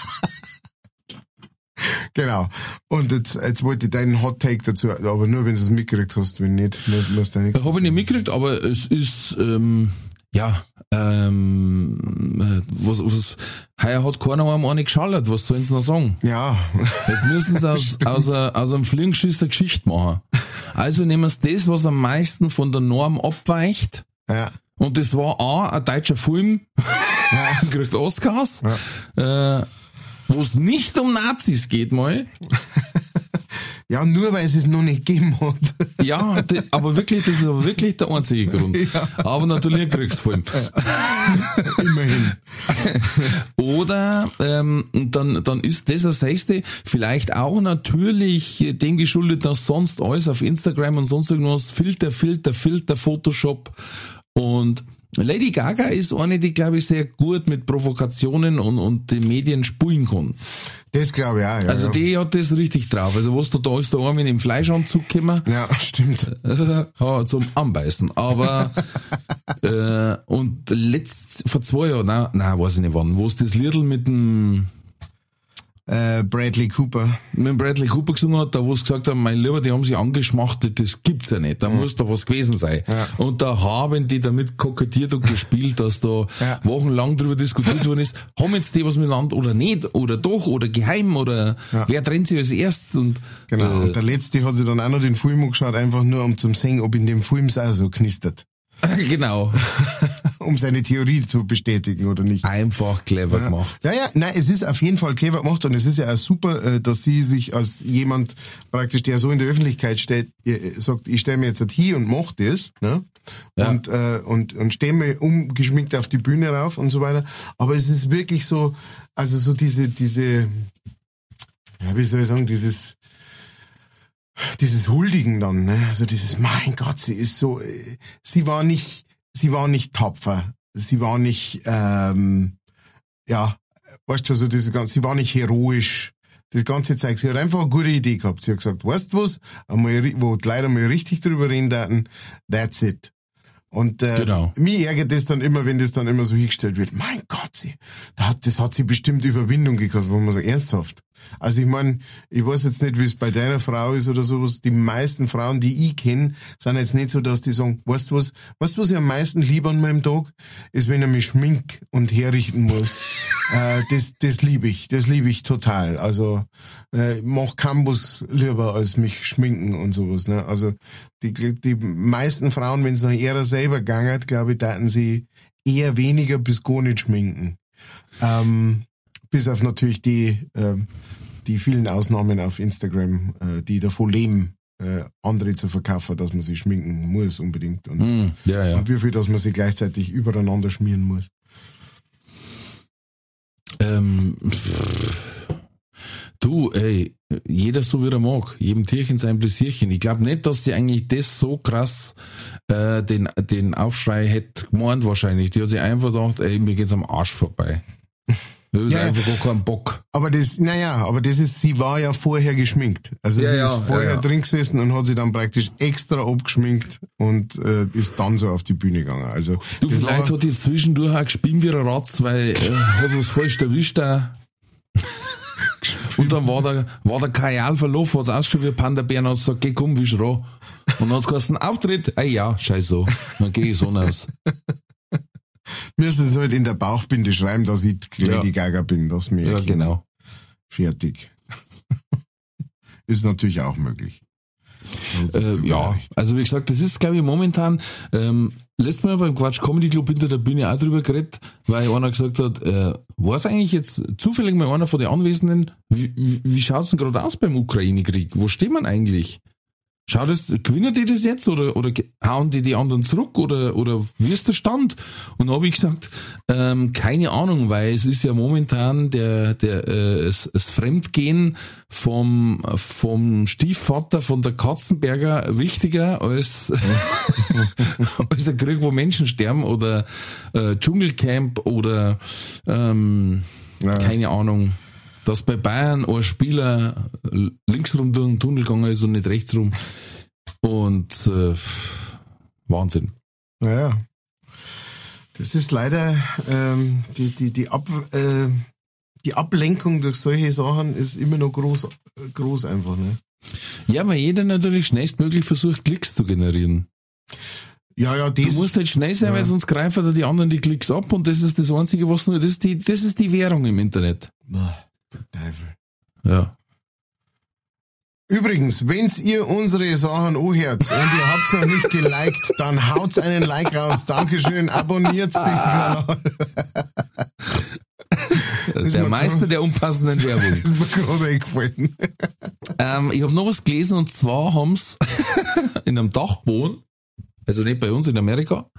genau. Und jetzt, jetzt wollte ich deinen Hot Take dazu, aber nur wenn du es mitgekriegt hast, wenn nicht, musst du nichts. Das habe ich nicht mitgekriegt, aber es ist, ähm, ja, ähm, äh, was, was, heuer hat keiner einmal eine geschallert, was sollen sie noch sagen? Ja, Jetzt müssen sie aus, aus, a- aus einem Fliegenschiss eine Geschichte machen. Also nehmen sie das, was am meisten von der Norm abweicht, ja. und das war A, ein deutscher Film, kriegt Oscars, äh, wo es nicht um Nazis geht mal. Ja, nur weil es es noch nicht gegeben hat. Ja, die, aber wirklich, das ist aber wirklich der einzige Grund. Aber natürlich ein Kriegsfilm. Immerhin. Oder ähm, dann, dann ist das das Sechste vielleicht auch natürlich dem geschuldet, dass sonst alles auf Instagram und sonst irgendwas Filter, Filter, Filter, Photoshop und Lady Gaga ist eine, die glaube ich sehr gut mit Provokationen und, und den Medien spulen kann. Das glaube ich auch, ja. Also ja. die hat das richtig drauf. Also was du da ist, da einmal in den Fleischanzug gekommen. Ja, stimmt. ja, zum Anbeißen. Aber äh, und letzt vor zwei Jahren, nein, nein, weiß ich nicht wann, wo es das Lidl mit dem äh, Bradley Cooper. mit Bradley Cooper gesungen hat, da wo es gesagt haben, mein Lieber, die haben sich angeschmachtet, das gibt's ja nicht, da muss da was gewesen sein. Ja. Und da haben die damit kokettiert und gespielt, dass da Ja. wochenlang drüber diskutiert worden ist, haben jetzt die was miteinander oder nicht, oder doch, oder geheim, oder Ja. wer trennt sich als erstes und Genau. äh, Und der letzte hat sich dann auch noch den Film angeschaut, einfach nur um zum sehen, ob in dem Film es auch so knistert. genau, Um seine Theorie zu bestätigen oder nicht. einfach clever gemacht. Ja, ja, nein, es ist auf jeden Fall clever gemacht und es ist ja auch super, äh, dass sie sich als jemand praktisch, der so in der Öffentlichkeit steht, äh, sagt, ich stelle mir jetzt hier und mach das, ne? Ja. Und, äh, und, und stehe mir umgeschminkt auf die Bühne rauf und so weiter. Aber es ist wirklich so, also so diese, diese, ja, wie soll ich sagen, dieses, dieses Huldigen dann, ne? Also dieses, mein Gott, sie ist so, äh, sie war nicht, sie war nicht tapfer, sie war nicht, ähm, ja, weißt du, so diese ganze, sie war nicht heroisch. Das ganze Zeug. Sie hat einfach eine gute Idee gehabt. Sie hat gesagt, weißt du was, einmal, wo die Leute mal richtig drüber reden daten, that's it. Und äh, Genau. mich ärgert das dann immer, wenn das dann immer so hingestellt wird. Mein Gott, sie, da hat, das hat sie bestimmt Überwindung gekostet, wo man so ernsthaft. Also ich meine, ich weiß jetzt nicht, wie es bei deiner Frau ist oder sowas. Die meisten Frauen, die ich kenne, sind jetzt nicht so, dass die sagen, weißt du was, weißt du, was ich am meisten liebe an meinem Tag? Ist, wenn er mich schmink und herrichten muss. äh, das, das liebe ich, das liebe ich total. Also äh, ich mach Campus lieber als mich schminken und sowas. Ne? Also die, die meisten Frauen, wenn es nach ihrer selber gegangen, glaube ich, taten sie eher weniger bis gar nicht schminken. Ähm, bis auf natürlich die, ähm, die vielen Ausnahmen auf Instagram, äh, die davon leben, äh, andere zu verkaufen, dass man sich schminken muss unbedingt. Und, Hm, ja, ja. und wie viel, dass man sich gleichzeitig übereinander schmieren muss. Ähm, du, ey, jeder so wie er mag, jedem Tierchen sein Pläsierchen. Ich glaube nicht, dass sie eigentlich das so krass äh, den, den Aufschrei hätte gemeint wahrscheinlich. Die hat sich einfach gedacht, ey, mir geht's am Arsch vorbei. Da ist Ja, einfach gar keinen Bock. Aber das, naja, aber das ist, sie war ja vorher geschminkt. Also Ja, sie ja, ist vorher ja, drin gesessen und hat sich dann praktisch extra abgeschminkt und äh, ist dann so auf die Bühne gegangen. Also Du, das vielleicht war, hat die zwischendurch auch gespielt wie ein Ratz, weil äh, hat was falsch erwischt da. Und dann war der, war der Kajal verlaufen, hat's ausgeschaut wie ein Panda-Bär und hat gesagt, geh komm, wisch roh. Und dann hat's geheißen, Auftritt, ah ja, scheiß so. Dann geh ich so aus. Müssen es halt in der Bauchbinde schreiben, dass ich Lady Gaga bin, dass mir Ja, genau. fertig. ist natürlich auch möglich. Also Äh, ja, leid. also wie gesagt, das ist, glaube ich, momentan, ähm, letztes Mal beim Quatsch Comedy Club hinter der Bühne auch drüber geredet, weil einer gesagt hat, äh, war es eigentlich jetzt zufällig mal einer von den Anwesenden, wie, wie, wie schaut's denn gerade aus beim Ukraine-Krieg? Wo steht man eigentlich? Schaut es, gewinnen die das jetzt oder, oder hauen die die anderen zurück oder, oder wie ist der Stand? Und da habe ich gesagt, ähm, keine Ahnung, weil es ist ja momentan der, der, äh, das, das Fremdgehen vom, vom Stiefvater von der Katzenberger wichtiger als, als ein Krieg, wo Menschen sterben oder äh, Dschungelcamp oder ähm, Ja. keine Ahnung, dass bei Bayern ein Spieler linksrum durch den Tunnel gegangen ist und nicht rechtsrum. Und äh, Wahnsinn. Naja. Das ist leider ähm, die, die, die, Ab, äh, die Ablenkung durch solche Sachen ist immer noch groß, groß einfach. Ne? Ja, weil jeder natürlich schnellstmöglich versucht, Klicks zu generieren. Ja, ja, das Du musst halt schnell sein, weil sonst greifen da die anderen die Klicks ab und das ist das Einzige, was nur, das ist die, das ist die Währung im Internet. Boah, Teufel. Ja. Übrigens, wenn's ihr unsere Sachen anhört und ihr habt's noch nicht geliked, dann haut's einen Like raus. Dankeschön, abonniert den Kanal. Der Meister der unpassenden Werbung. ist mir gerade eingefallen. Ähm, ich habe noch was gelesen und zwar haben's in einem Dachboden, also nicht bei uns in Amerika,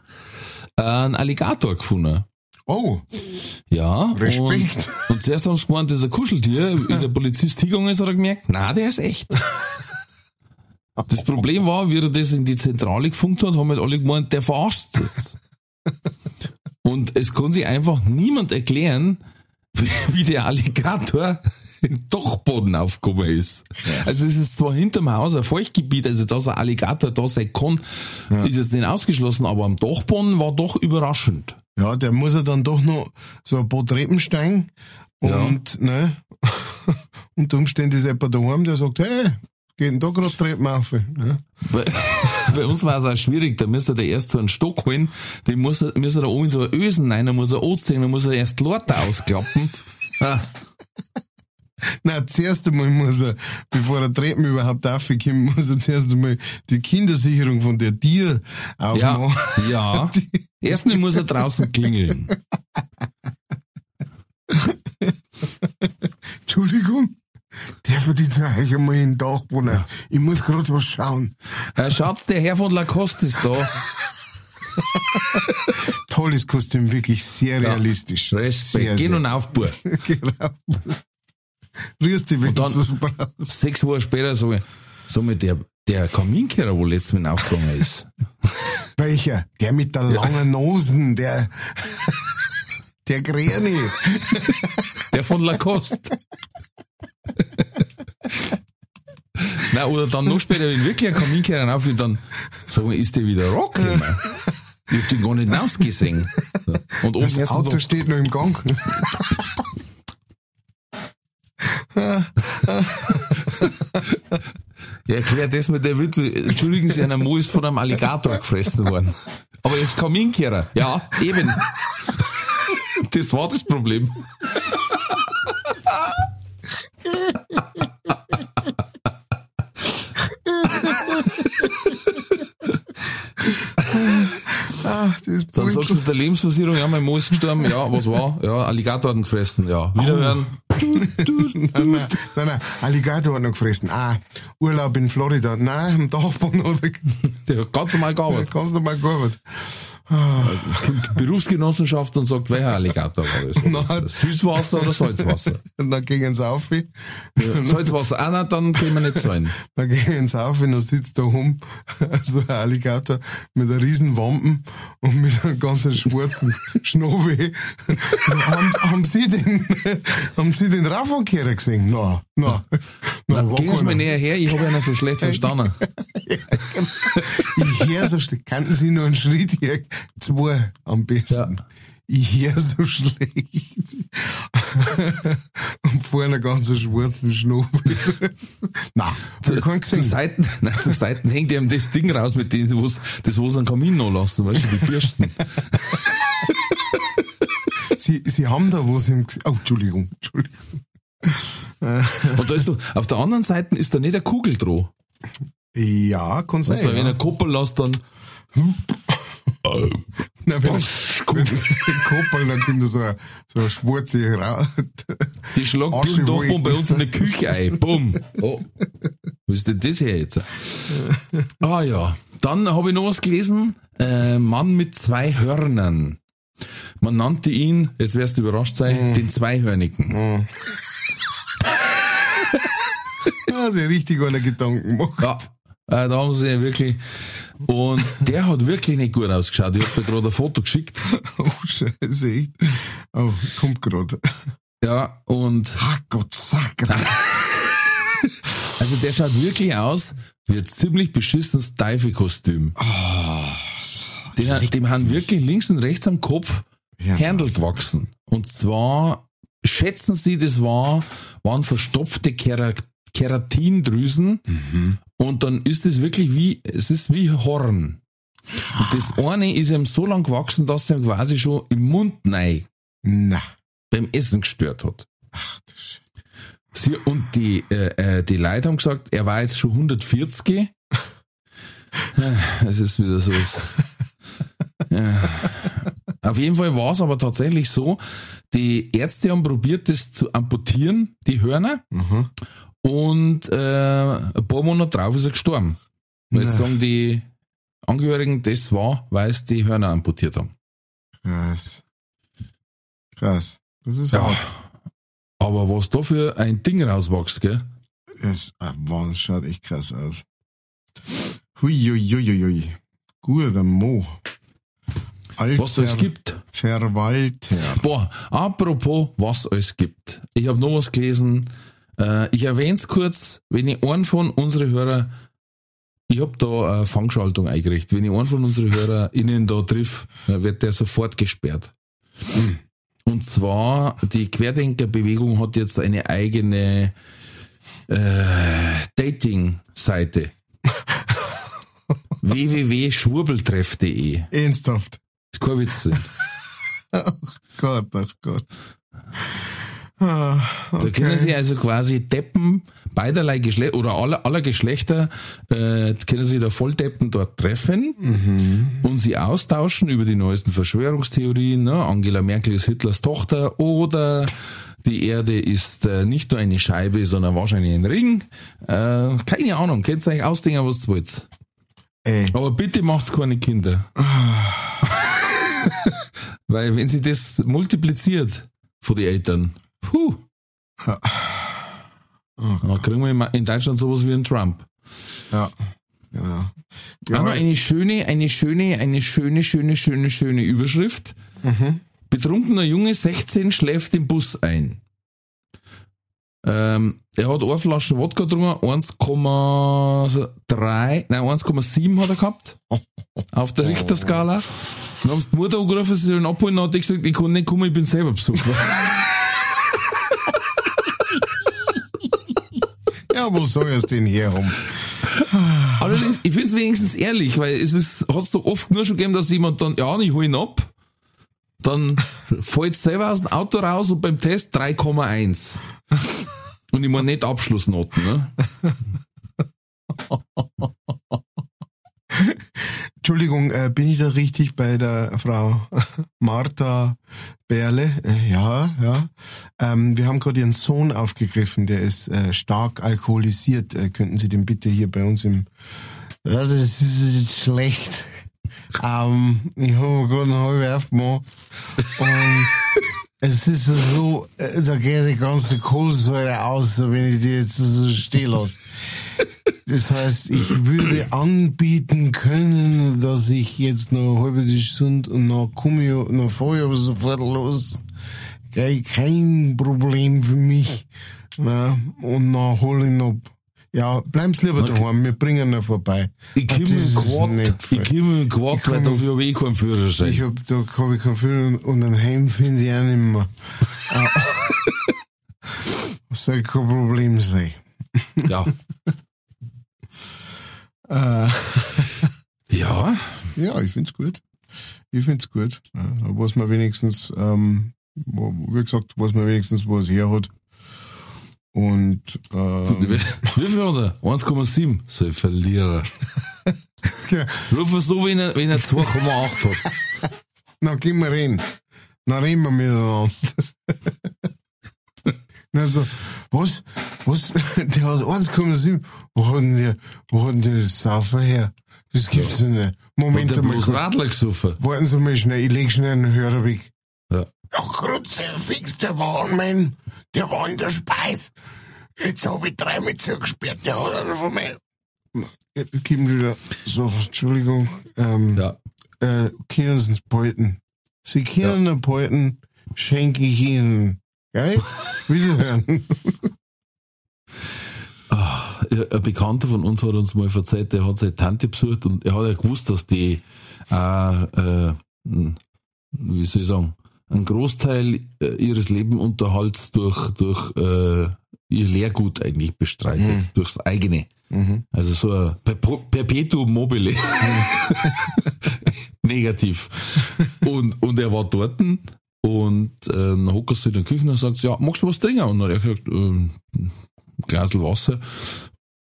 einen Alligator gefunden. Oh, Ja. Respekt. Und, und zuerst haben sie gemeint, das ist ein Kuscheltier. Wie der Polizist hingegangen ist, hat er gemerkt, na, der ist echt. Das Problem war, wie er das in die Zentrale gefunkt hat, haben halt alle gemeint, der verarscht jetzt. Und es kann sich einfach niemand erklären, wie, der Alligator im Dachboden aufgekommen ist. Also es ist zwar hinterm Haus ein Feuchtgebiet, also dass ein Alligator da sein kann, ist jetzt nicht ausgeschlossen, aber am Dachboden war doch überraschend. Ja, der muss ja dann doch noch so ein paar Treppen steigen und, ne, unter Umständen ist jemand daheim, der sagt, hey, geht denn da gerade Treppen auf? Ja. Bei, bei uns war es auch schwierig, da müsste der erst so einen Stock holen, den muss er, er da oben in so Ösen rein, dann muss er anziehen, dann muss er erst die Lorte ausklappen. Ah, Nein, zuerst einmal muss er, bevor er Treppen überhaupt aufkommt, muss er zuerst einmal die Kindersicherung von der Tier ja, aufmachen. ja. Erstmal muss er draußen klingeln. Entschuldigung, darf ich jetzt euch einmal in den Dachboden? Ich muss gerade was schauen. Herr Schatz, der Herr von Lacoste ist da. Tolles Kostüm, wirklich sehr realistisch. Sehr, Respekt. Geh sehr. nun auf, Bub. Genau. Rührst dich, wenn du dann- was brauchst. Sechs Wochen später so, so mit der, der Kaminkehrer, wo letztes Mal aufgegangen ist. Welcher? Der mit der langen Nosen, der, der Gräne. Der von Lacoste. Na, oder dann noch später, wenn wirklich ein Kaminkehrer auf und dann sagen wir, ist der wieder Rock? Ich hab den gar nicht ausgesehen. So. Und Das du Auto steht noch im Gang. ja, erklär das mit der Witwe. Entschuldigen Sie, ein Mo ist von einem Alligator gefressen worden. Aber jetzt Kaminkehrer. Ja, eben. Das war das Problem. Ist Dann sagst du Beutel. zu der Lebensversicherung, ja, mein Mo ist gestorben, ja, was war? Ja, Alligator hat ihn gefressen, ja. Wiederhören. Nein, nein, nein, nein, Alligator hat noch gefressen. Ah, Urlaub in Florida. Nein, am Dachboden oder Der hat ganz normal gearbeitet. kannst du mal gearbeitet. Es kommt Berufsgenossenschaft und sagt, welcher Alligator war das? Nein. War das Süßwasser oder Salzwasser? Und dann gehen sie auf, Ja, Salzwasser auch nicht, dann können wir nicht zahlen. dann gehen sie auf und dann sitzt da rum so ein Alligator mit einer riesen Wampen und mit einem ganzen schwarzen Schnobel. So, haben, haben Sie den, haben Sie den Raffenkehrer gesehen? Na, na, na, war Gehen Sie mal näher her, ich habe ja nicht so schlecht verstanden. Ich höre so schlecht. Kannten Sie nur einen Schritt hier? Zwei am besten. Ich höre so schlecht. Und vorne einen ganzen schwarzen Schnobel. Nein, keinen Zur gesehen. Seiten, nein, zur Seiten hängt ihm das Ding raus, mit dem, wo's, das, wo sie einen Kamin noch lassen, weißt du, die Bürsten. Sie, Sie haben da was im Gesicht. Oh, Entschuldigung, Entschuldigung. Und da ist doch, auf der anderen Seite ist da nicht eine Kugel dran. Ja, kann sein. Du, wenn ja. er Koppel lässt, dann, Na, wenn, wenn, wenn Koppel, dann kommt da so eine, so eine schwarze Ra die schlagt doch bei uns in der Küche ein. Bumm. Oh. Wo ist denn das her jetzt? Ah ja. Dann habe ich noch was gelesen. Äh, Mann mit zwei Hörnern. Man nannte ihn, jetzt wirst du überrascht sein, den Zweihörnigen. Ja, sich richtig einer Gedanken gemacht. Ja. Äh, da haben sie wirklich. Und der hat wirklich nicht gut ausgeschaut. Ich habe dir gerade ein Foto geschickt. Oh, scheiße, echt. Oh, kommt gerade. Ja, und Ah, Gott, sacra. also der schaut wirklich aus wie ein ziemlich beschissenes Teufelkostüm. dem, hat- dem haben wirklich links und rechts am Kopf Ja, Händel gewachsen. Und zwar schätzen sie, das war, waren verstopfte Kera Keratindrüsen. Und dann ist es wirklich wie, es ist wie Horn. Und das eine ist ihm so lang gewachsen, dass er quasi schon im Mund rein Na. beim Essen gestört hat. Ach, du Scheiße. Sie, und die, äh, äh, die Leute haben gesagt, er war jetzt schon 140. Es ist wieder so. Ja. Auf jeden Fall war es aber tatsächlich so, die Ärzte haben probiert, das zu amputieren, die Hörner. Mhm. Und äh, ein paar Monate drauf ist er gestorben. Und jetzt sagen die Angehörigen, das war, weil sie die Hörner amputiert haben. Krass. Krass. Das ist Ja. hart. Aber was da für ein Ding rauswächst, gell? Es ah, wow, das schaut echt krass aus. Hui, hui, hui, hui, hui. Guter Mo. Alter Was es gibt. Verwalter. Boah, apropos, was es gibt. Ich habe noch was gelesen. Äh, ich erwähne es kurz, wenn ich einen von unseren Hörer, ich habe da eine Fangschaltung eingerichtet, wenn ich einen von unseren HörerInnen da triff, wird der sofort gesperrt. Und zwar, die Querdenkerbewegung hat jetzt eine eigene äh, Dating-Seite. www.schwurbeltreff.de. Ernsthaft. Ist kein Witz. sind. Gott, ach Gott. Ah, Da können Sie also quasi Deppen beiderlei Geschlechter oder aller, aller Geschlechter äh, können Sie da Volldeppen dort treffen und sie austauschen über die neuesten Verschwörungstheorien. Ne? Angela Merkel ist Hitlers Tochter oder die Erde ist äh, nicht nur eine Scheibe, sondern wahrscheinlich ein Ring. Äh, keine Ahnung, könnt ihr euch ausdenken, was ihr wollt. Ey, Aber bitte macht's keine Kinder. Weil wenn sie das multipliziert von den Eltern, puh, dann kriegen wir in- Deutschland sowas wie einen Trump. ja, genau. Ja, noch eine schöne, eine schöne, eine schöne, schöne, schöne, schöne Überschrift. Betrunkener Junge 16 schläft im Bus ein. Ähm, er hat eine Flasche Wodka getrunken, 1,3, nein, 1,7 hat er gehabt. Auf der Richterskala. Dann haben sie die Mutter angerufen, sie sollen abholen, dann hat er gesagt, ich kann nicht kommen, ich bin selber besucht. Ja, wo soll es denn herhaben? Allerdings, ich finde es wenigstens ehrlich, weil es ist, hat's doch oft nur schon gegeben, dass jemand dann, ja, ich hol ihn ab, dann fällt selber aus dem Auto raus und beim Test 3,1. Und ich meine nicht Abschlussnoten, ne? Entschuldigung, äh, bin ich da richtig bei der Frau Martha Berle? Äh, ja, ja. Ähm, wir haben gerade Ihren Sohn aufgegriffen, der ist äh, stark alkoholisiert. Äh, könnten Sie den bitte hier bei uns im... Ja, das ist jetzt schlecht. Ähm, ich habe gerade eine halbe aufgemacht und es ist so, äh, da geht die ganze Kohlensäure aus, wenn ich die jetzt so stehen lasse. Das heißt, ich würde anbieten können, dass ich jetzt noch eine halbe Stunde und dann komme ich, dann fahre ich sofort los. Kein Problem für mich. Na, und dann hole ich ab. Ja, bleiben Sie lieber daheim, wir bringen ihn vorbei. Ich komme dem Quad, ich komme dem Quad, Ich weil dafür habe ich keinen Führerschein. Ich hab, da hab ich keinen Führer und, ein Heim finde ich auch nicht mehr. Ah. Das soll kein Problem sein. ja. Äh, Ja, ja, ich find's gut. Ich find's gut. Ja, weiß man wenigstens, ähm, wo, wie gesagt, weiß man wenigstens, wo es her hat. Und ähm, wie viel hat er? 1,7. So ein Verlierer. ja, Ruf so, wenn er, wenn er 2,8 hat. dann gehen wir rein. Dann reden wir miteinander. Na so, was? Was? Der hat 1,7. Wo hat denn der, wo hat denn der das Saufer her? Das gibt's ja. nicht. Moment der einmal. bloß kurz. Radler gesoffen. Warten Sie mal schnell, ich leg schnell einen Hörer weg. Ja. Ja, Grütze, fix, der war an mein, der war in der Speis. Jetzt hab ich dreimal zugesperrt, der hat einen von mir. Jetzt geben wieder, so, Entschuldigung, ähm, Ja. äh, können Sie uns behalten. Sie können ja. schenke ich Ihnen. Geil? Wiederhören. Ah, ein Bekannter von uns hat uns mal erzählt, der hat seine Tante besucht und er hat ja gewusst, dass die, äh, äh, wie soll ich sagen, einen Großteil äh, ihres Lebenunterhalts durch, durch äh, ihr Lehrgut eigentlich bestreitet, durchs eigene. Also so ein Perpetuum mobile. Negativ. Und, und er war dort und äh, dann hockt er in der Küche und sagt, ja, magst du was trinken? Und dann hat er gesagt, ähm, ein Glas Wasser.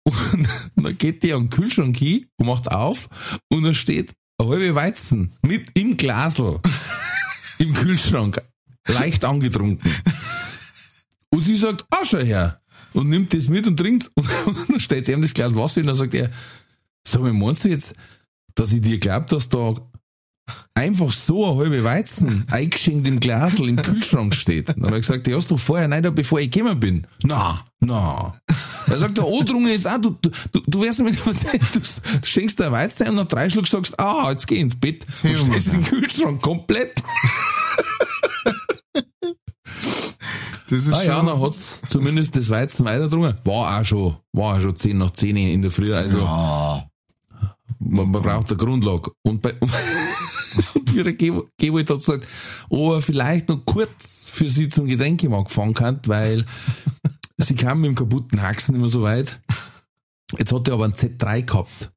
Und dann geht der an den Kühlschrank hin und macht auf und da steht eine halbe Weizen mit im Glasl im Kühlschrank, leicht angetrunken. Und sie sagt, ah, schau her. Und nimmt das mit und trinkt und, dann stellt sie ihm das Glas Wasser hin und dann sagt er, sag mal, meinst du jetzt, dass ich dir glaub, dass da einfach so eine halbe Weizen eingeschenkt im Glasl im Kühlschrank steht. Dann hat er gesagt, die hast du vorher nicht, bevor ich gekommen bin. Na, na. Er sagt, der Andrungen ist auch, du, du, du, du wirst mir nicht erzählen, du, schenkst dir Weizen und nach drei Schluck sagst, ah, jetzt geh ins Bett und stellst den Kühlschrank komplett. Das ist Ah ja, schon, dann hat's zumindest das Weizen weiter drungen. War auch schon, war auch schon 10 nach 10 in der Früh, also ja. man, man braucht eine Grundlage. Und bei, Und wie der Ge- Gewold hat gesagt, ob er vielleicht noch kurz für sie zum Getränkemarkt fahren kann, weil sie kam mit dem kaputten Haxen immer so weit. Jetzt hat er aber einen Z3 gehabt.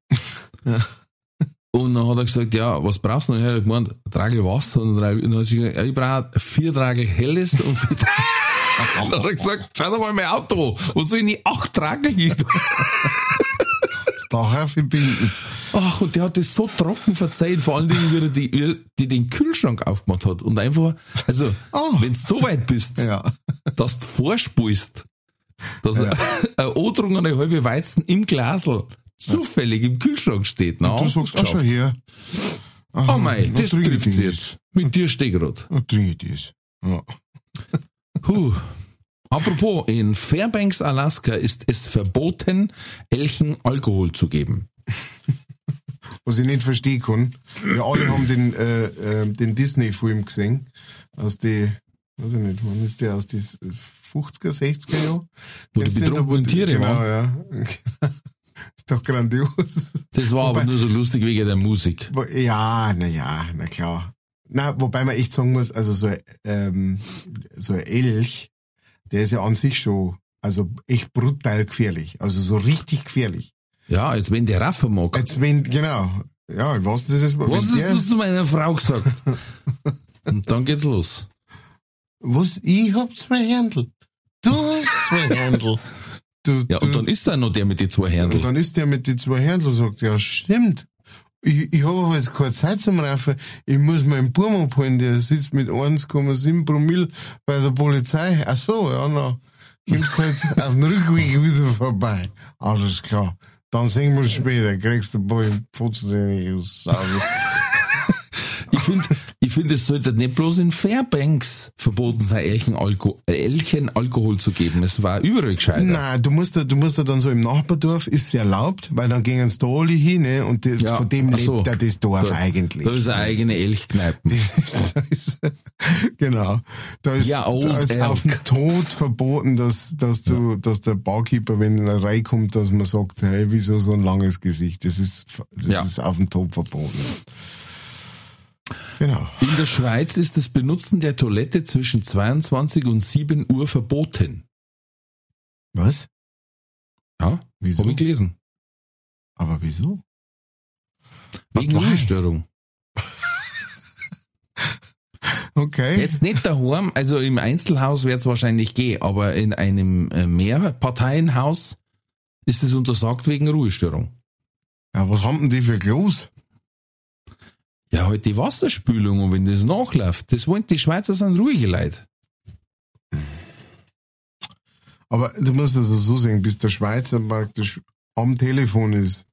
Und dann hat er gesagt, ja, was brauchst du noch? Ja, er hat gemeint, ein Tragel Wasser und, dann hat sie gesagt, ja, ich brauche vier Tragel Helles und vier Dann hat er gesagt, schau doch mal mein Auto, wo soll ich die acht Tragel hin? Das Dach aufbinden. Ach, und der hat das so trocken verzeiht, vor allen Dingen, wie er die, wie die den Kühlschrank aufgemacht hat. Und einfach, also, Oh. wenn du so weit bist, Ja. dass du vorspulst, dass Ja. ein O-trungene halbe Weizen im Glasl zufällig im Kühlschrank steht. Na, Du sagst auch schon hier. Oh mei, na, das trinke ich trifft das. jetzt. Mit dir stehe ich grad. Na, trinke ich das. Ja. Puh. Apropos, in Fairbanks, Alaska ist es verboten, Elchen Alkohol zu geben. Was ich nicht verstehen kann. Wir alle haben den, äh, äh, den Disney-Film gesehen. Aus die, weiß ich nicht, wann ist der? Aus die 50er, 60er Jahren? Wo die wo- Tiere Genau, waren. ja. ist doch grandios. Das war aber Wobei- nur so lustig wegen der Musik. Wo- Ja, na ja, na klar. Na, wobei man echt sagen muss, also so, ein, ähm, so ein Elch, der ist ja an sich schon, also echt brutal gefährlich. Also so richtig gefährlich. Ja, als wenn der Raffer mag. Jetzt wenn, genau, ja, was ist das? Was hast du zu meiner Frau gesagt? Und dann geht's los. Was? Ich hab zwei Händel. Du hast zwei Händel. Du, Ja, du, und dann ist da noch der mit den zwei und Händel. dann ist der mit den zwei Händel sagt, ja, stimmt. Ich, ich habe jetzt keine Zeit zum Raufen. Ich muss meinen Burm abholen, der sitzt mit 1,7 Promille bei der Polizei. Ach so, ja, na, kommst halt auf dem Rückweg wieder vorbei. Alles klar. Dann sehen wir später. Kriegst du ein paar Pfotzen. Ich finde, finde, es sollte nicht bloß in Fairbanks verboten sein, Elchen, Alko äh, Elchen Alkohol zu geben. Es war überall gescheiter. Nein, du musst, du musst da dann so im Nachbardorf, ist es erlaubt, weil dann gehen sie da alle hin, ne, und die, Ja, von dem lebt so. ja das Dorf Da- eigentlich. Da ist eine eigene Elchkneipe. Genau. Da ist, Ja, da ist auf den Tod verboten, dass, dass du, dass der Barkeeper, wenn er reinkommt, dass man sagt, hey, wieso so ein langes Gesicht? Das ist, das Ja. ist auf den Tod verboten. Genau. In der Schweiz ist das Benutzen der Toilette zwischen 22 und 7 Uhr verboten. Was? Ja, Wieso? habe ich gelesen. Aber wieso? Wegen? Ruhestörung. Okay. Jetzt nicht daheim, also im Einzelhaus wird es wahrscheinlich gehen, aber in einem äh, Mehrparteienhaus ist es untersagt wegen Ruhestörung. Ja, was haben denn die für Klos? Ja, halt die Wasserspülung und wenn das nachläuft, das wollen die Schweizer sind ruhige Leute. Aber du musst also so sehen, bis der Schweizer praktisch am Telefon ist,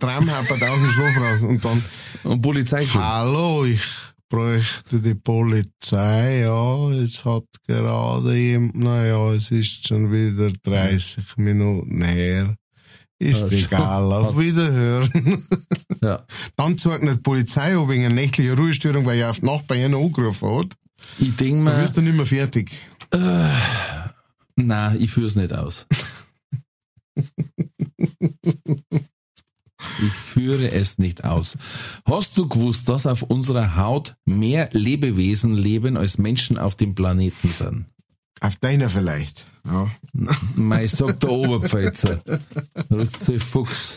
Traumhappert aus dem Schlaf raus und dann, Und Polizei kommt. hallo, ich bräuchte die Polizei, ja, jetzt hat gerade jemand, naja, es ist schon wieder 30 Minuten her. Ist Ja, egal, auf Wiederhören. Ja. Dann zeigt nicht die Polizei an wegen einer nächtlichen Ruhestörung, weil ja auf die ihnen angerufen hat. Ich denke Dann mir, wirst du nicht mehr fertig. na, ich führe es nicht aus. Ich führe es nicht aus. Hast du gewusst, dass auf unserer Haut mehr Lebewesen leben, als Menschen auf dem Planeten sind? Auf deiner vielleicht. Ja. Mei, sagt der Oberpfälzer. Rutze Fuchs.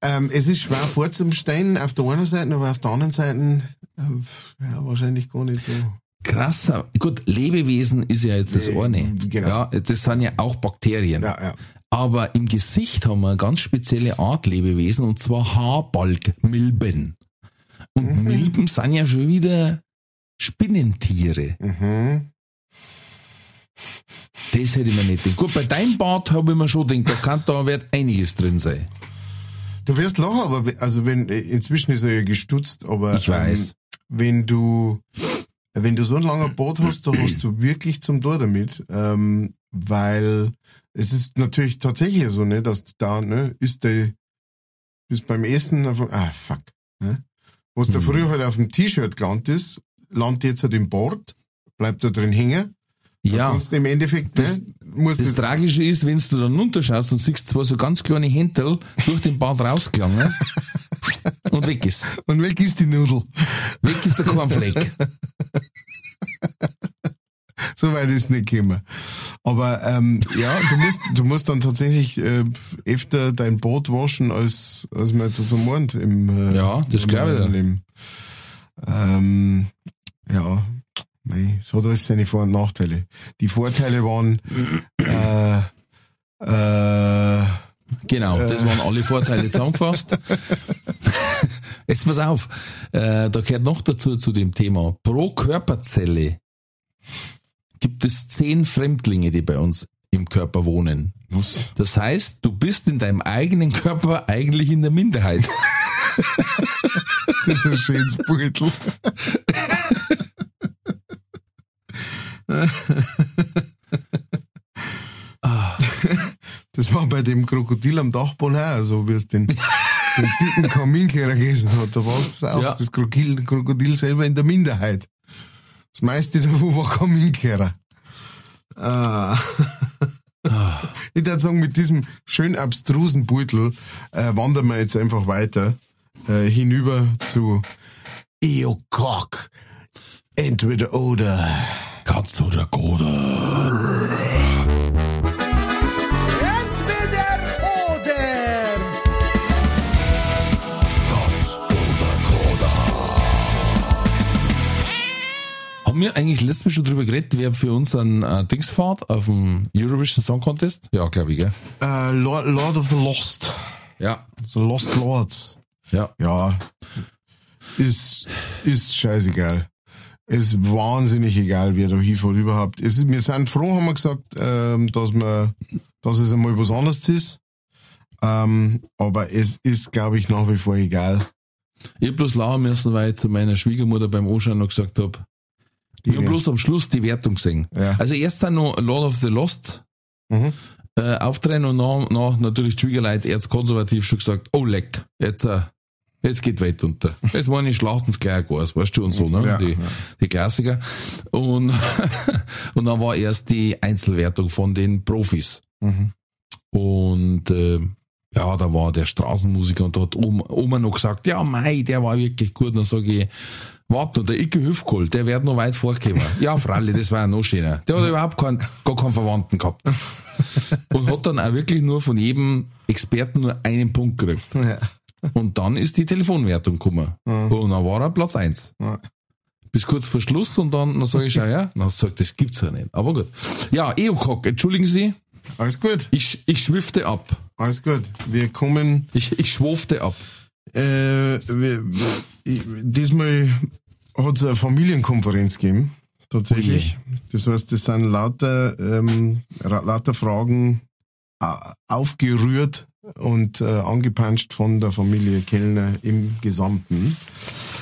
Ähm, es ist schwer vorzustellen auf der einen Seite, aber auf der anderen Seite äh, ja, wahrscheinlich gar nicht so. Krasser. Gut, Lebewesen ist ja jetzt das Äh, eine. genau. Ja, das sind ja auch Bakterien. Ja, ja. Aber im Gesicht haben wir eine ganz spezielle Art Lebewesen und zwar Haarbalgmilben. Und Mhm. Milben sind ja schon wieder Spinnentiere. Mhm. Das hätte ich mir nicht gedacht. Gut, bei deinem Bart habe ich mir schon gedacht, da kann da wird einiges drin sein. Du wirst lachen, aber also wenn inzwischen ist er ja gestutzt, aber Ich weiß. Ähm, wenn du wenn du so einen langen Bart hast, da hast du wirklich zum Tor damit, ähm, weil es ist natürlich tatsächlich so, ne, dass du da ne ist der ist beim Essen einfach, ah fuck, ne? Was da Mhm. früher halt auf dem T-Shirt gelandet ist, landet jetzt halt im Bord, bleibt da drin hängen. Ja, im Endeffekt, Das- ne, das Tragische ist, wenn du dann runterschaust und siehst zwar so ganz kleine Händel durch den Bart rausgelangen und weg ist. Und weg ist die Nudel. Weg ist der Cornflake. So weit ist nicht gekommen. Aber ähm, ja, du musst, du musst dann tatsächlich äh, öfter dein Boot waschen, als, als man jetzt so meint im äh, Ja, das im glaub ich. Leben. Ähm, ja, mei, so das seine Vor- und Nachteile. Die Vorteile waren äh, äh, Genau, das waren alle Vorteile zusammengefasst. Jetzt pass auf, äh, da gehört noch dazu zu dem Thema. Pro Körperzelle gibt es zehn Fremdlinge, die bei uns im Körper wohnen. was? Das heißt, du bist in deinem eigenen Körper eigentlich in der Minderheit. Das ist ein schönes Beutel. Das war bei dem Krokodil am Dachboden auch so, wie es den, den dicken Kaminkehrer gegessen hat. Da war es auch Ja. das Krokodil, Krokodil selber in der Minderheit. Das meiste davon war Kaminkehrer. Ah. Ich würde sagen, mit diesem schön abstrusen Beutel äh, wandern wir jetzt einfach weiter äh, hinüber zu Eocock. Entweder oder. Katz oder Goder. Entweder oder. Katz oder Goder. Haben wir eigentlich letztes Mal schon drüber geredet, wer für uns ein äh, Dings fährt auf dem Eurovision Song Contest? Ja, glaube ich, gell? Äh, Lord, Lord of the Lost. Ja. The Lost Lords. Ja. Ja. Ist, ist scheißegal. Ist wahnsinnig egal, wer da hinfährt überhaupt. Es ist, wir sind froh, haben wir gesagt, ähm, dass wir, dass es einmal was anderes ist. Ähm, aber es ist, glaube ich, nach wie vor egal. Ich hab bloß lachen müssen, weil ich zu meiner Schwiegermutter beim Anschauen noch gesagt hab. Die Ich hab Wert- bloß am Schluss die Wertung gesehen. Ja. Also erst dann noch Lord of the Lost Mhm. äh, auftreten und nach, nach natürlich die Schwiegerleute erzkonservativ schon gesagt, oh leck, jetzt, äh, jetzt geht Welt unter. Jetzt waren die Schlachtens gleich Gas, weißt du, und so, ne? Ja, die, ja. die Klassiker. Und, und dann war erst die Einzelwertung von den Profis. Mhm. Und äh, ja, da war der Straßenmusiker und da hat Oma, Oma noch gesagt, ja mei, der war wirklich gut. Und dann sage ich, warte, und der Icke Hüfkohl, der wird noch weit vorkommen. ja, Fralli, das war ja noch schöner. Der hat überhaupt keinen, gar keinen Verwandten gehabt. Und hat dann auch wirklich nur von jedem Experten nur einen Punkt gekriegt. Ja. Und dann ist die Telefonwertung gekommen. Und dann war er Platz eins. Ja. Bis kurz vor Schluss und dann, dann sage ich, ja, ja, dann sagt, das gibt's ja nicht. Aber gut. Ja, Eocock, entschuldigen Sie, Alles gut, ich, ich schwifte ab. alles gut. Wir kommen Ich, ich schwofte ab. Äh, wir, ich- diesmal hat es eine Familienkonferenz gegeben, tatsächlich. Das heißt, das sind lauter, ähm, lauter Fragen aufgerührt und äh, angepanscht von der Familie Kellner im Gesamten.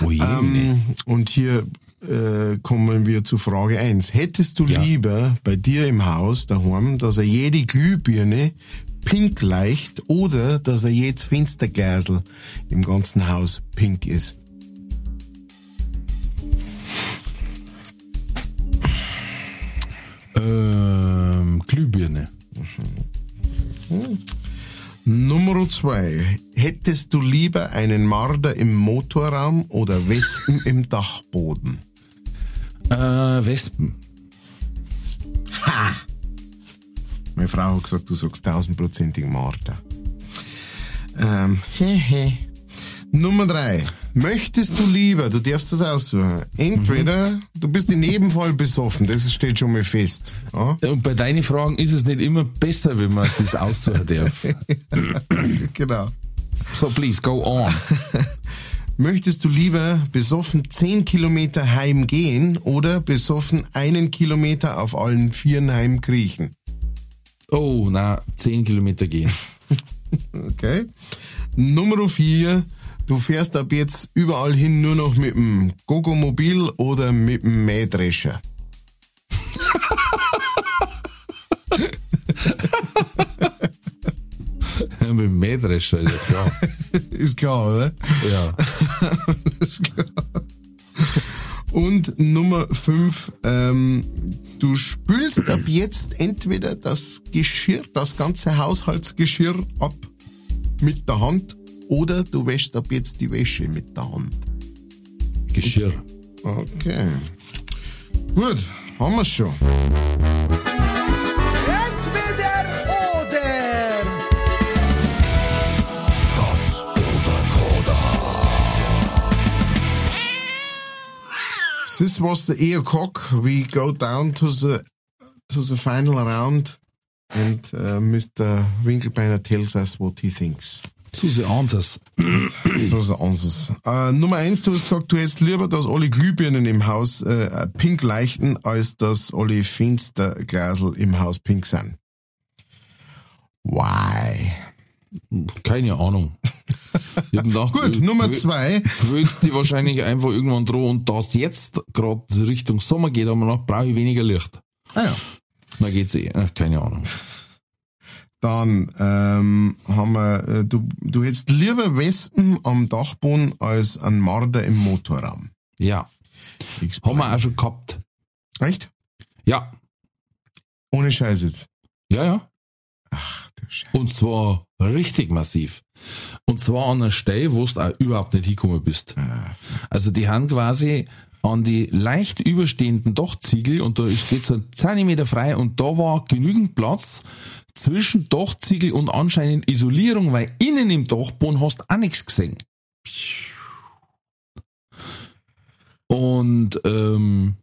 Oh je, Ähm, und hier äh, kommen wir zu Frage eins. Hättest du Ja. lieber bei dir im Haus daheim, dass er jede Glühbirne pink leicht oder dass er jedes Fensterglasel im ganzen Haus pink ist? ähm, Glühbirne. Nummer zwei. Hättest du lieber einen Marder im Motorraum oder Wespen im Dachboden? Äh, Wespen. Meine Frau hat gesagt, du sagst tausendprozentig Marder. Ähm, hehe. Nummer drei. Möchtest du lieber, du darfst das aussuchen, entweder du bist in jedem Fall besoffen, das steht schon mal fest. Ja? Und bei deinen Fragen ist es nicht immer besser, wenn man es aussuchen darf. Genau. So, please, go on. Möchtest du lieber besoffen 10 Kilometer heim gehen oder besoffen einen Kilometer auf allen Vieren heim kriechen? Oh, na, 10 Kilometer gehen. Okay. Nummer vier. Du fährst ab jetzt überall hin nur noch mit dem Gogomobil oder mit dem Mähdrescher. Mit dem Mähdrescher, ist ja klar. Ist klar, oder? Ja. Ist klar. Und Nummer fünf. Ähm, du spülst ab jetzt entweder das Geschirr, das ganze Haushaltsgeschirr ab mit der Hand Oder du wäschst ab jetzt die Wäsche mit der Hand. Geschirr. Okay. Gut, haben wir's schon. Entweder oder. This was the o'clock. We go down to the to the final round, and uh, Mr. Winkelbeiner tells us what he thinks. Zu the answers. So the answers. Äh, Nummer eins, du hast gesagt, du hättest lieber, dass alle Glühbirnen im Haus äh, pink leuchten, als dass alle Fensterglasel im Haus pink sind. Why? Keine Ahnung. Gedacht, Gut, Nummer zwei. Willst die wahrscheinlich einfach irgendwann drohen und da es jetzt gerade Richtung Sommer geht, aber noch brauche ich weniger Licht. Ah ja. Dann geht's eh. Ach, keine Ahnung. Dann ähm, haben wir, äh, du, du hättest lieber Wespen am Dachboden als ein Marder im Motorraum. Ja. Haben wir auch schon gehabt. Echt? Ja. Ohne Scheiß jetzt. Ja, ja. Ach du Scheiße. Und zwar richtig massiv. Und zwar an einer Stelle, wo du auch überhaupt nicht hingekommen bist. Also die haben quasi an die leicht überstehenden Dachziegel und da ist- geht so ein Zentimeter frei und da war genügend Platz zwischen Dachziegel und anscheinend Isolierung, weil innen im Dachboden hast du auch nichts gesehen. Und ähm,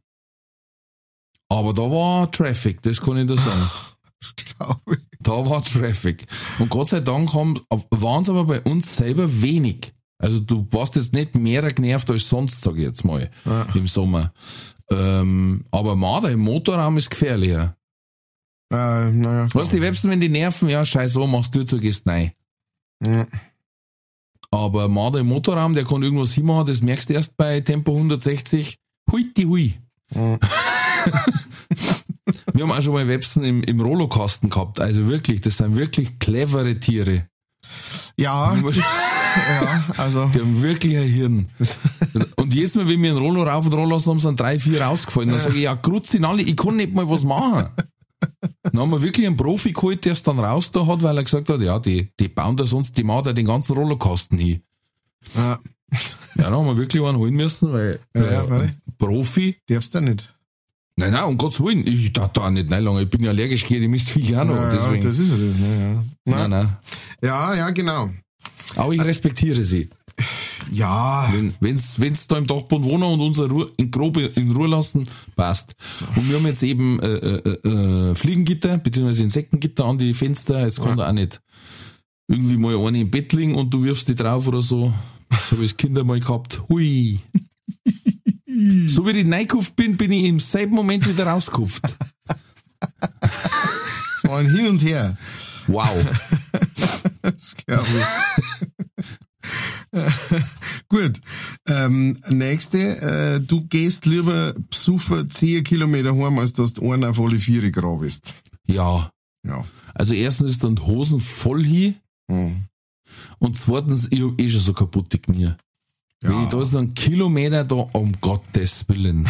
aber da war Traffic, das kann ich da sagen. Das glaube ich. Da war Traffic. Und Gott sei Dank haben, waren es aber bei uns selber wenig. Also du warst jetzt nicht mehr genervt als sonst, sag ich jetzt mal, im Sommer. Ähm, aber Marder im Motorraum ist gefährlicher. Äh, naja. Was die Websten, wenn die nerven, ja, scheiß so, machst du zu, gehst nein. Ja. Aber Marder im Motorraum, der kann irgendwas hinmachen, das merkst du erst bei Tempo 160. Hui, die hui. Ja. Wir haben auch schon mal Websen im, im Rollokasten gehabt. Also wirklich, das sind wirklich clevere Tiere. Ja, das, ja, also. Die haben wirklich ein Hirn. Und jedes Mal, wenn wir einen Rollo rauf und rollo lassen, haben sind drei, vier rausgefallen. Dann sage ich, ja, ihn alle, ich kann nicht mal was machen. Dann haben wir wirklich einen Profi geholt, der es dann raus da hat, weil er gesagt hat, ja, die, die bauen da sonst, die machen da den ganzen Rollerkasten hin. Ja, Ja, dann haben wir wirklich einen holen müssen, weil Ja, ja, warte. Profi, darfst du nicht. nein, nein, um Gottes Willen, ich darf da auch nicht nein lange, ich bin ja allergisch gegen die Mistviecher auch noch, Ja, deswegen. das ist ja das, ne, ja. nein, nein. Ja, ja, genau. Aber ich respektiere sie. Ja, Wenn, wenn's, wenn's da im Dachboden wohnen und unser Ruhe, in grob in Ruhe lassen, passt. Und wir haben jetzt eben äh, äh, äh, Fliegengitter, beziehungsweise Insektengitter an die Fenster, jetzt kann da auch nicht irgendwie mal eine im Bett liegen und du wirfst die drauf oder so. Das habe ich Kinder mal gehabt. Hui. so wie ich reingekauft bin, bin ich im selben Moment wieder rausgekauft. es war ein Hin und Her. Wow. Das glaube ich. Gut. Ähm, nächste, äh, du gehst lieber besuffen 10 Kilometer heim, als dass du einen auf alle Viere grau bist. Ja. Ja. Also erstens ist dann die Hosen voll hin Hm. und zweitens, ich hab eh schon so kaputte Knie. Wenn ich da so einen Kilometer da, um Gottes Willen.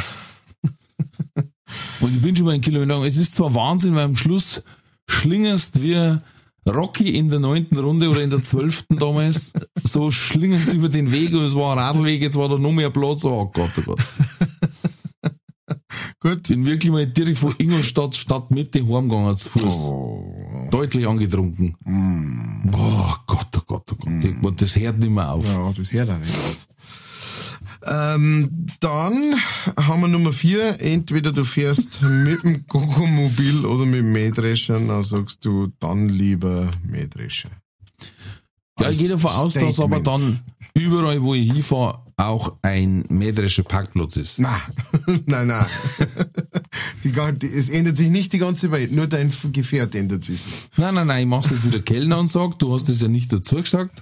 Und ich bin schon mal einen Kilometer lang. Es ist zwar Wahnsinn, weil am Schluss schlingerst wie Rocky in der neunten Runde oder in der zwölften damals. So schlingerst über den Weg und es war ein Radweg, jetzt war da noch mehr Platz. Oh Gott, oh Gott. Gut. Bin wirklich mal direkt von Ingolstadt Stadtmitte heimgegangen zu Fuß. Oh. Deutlich angetrunken. Boah, Gott, oh Gott, oh Gott. Das hört nicht mehr auf. Ja, das hört auch nicht auf. Ähm, dann haben wir Nummer vier. Entweder du fährst mit dem Kokomobil oder mit dem Mähdrescher. Dann sagst du dann lieber Mähdrescher. Ja, ich gehe davon aus, dass aber dann überall, wo ich hinfahre, auch ein mähdrescher Parkplatz ist. Na, nein, nein. Die, die, es ändert sich nicht die ganze Welt, nur dein Gefährt ändert sich. Nein, nein, nein, ich mach's jetzt wieder Kellner und sag, du hast das ja nicht dazu gesagt.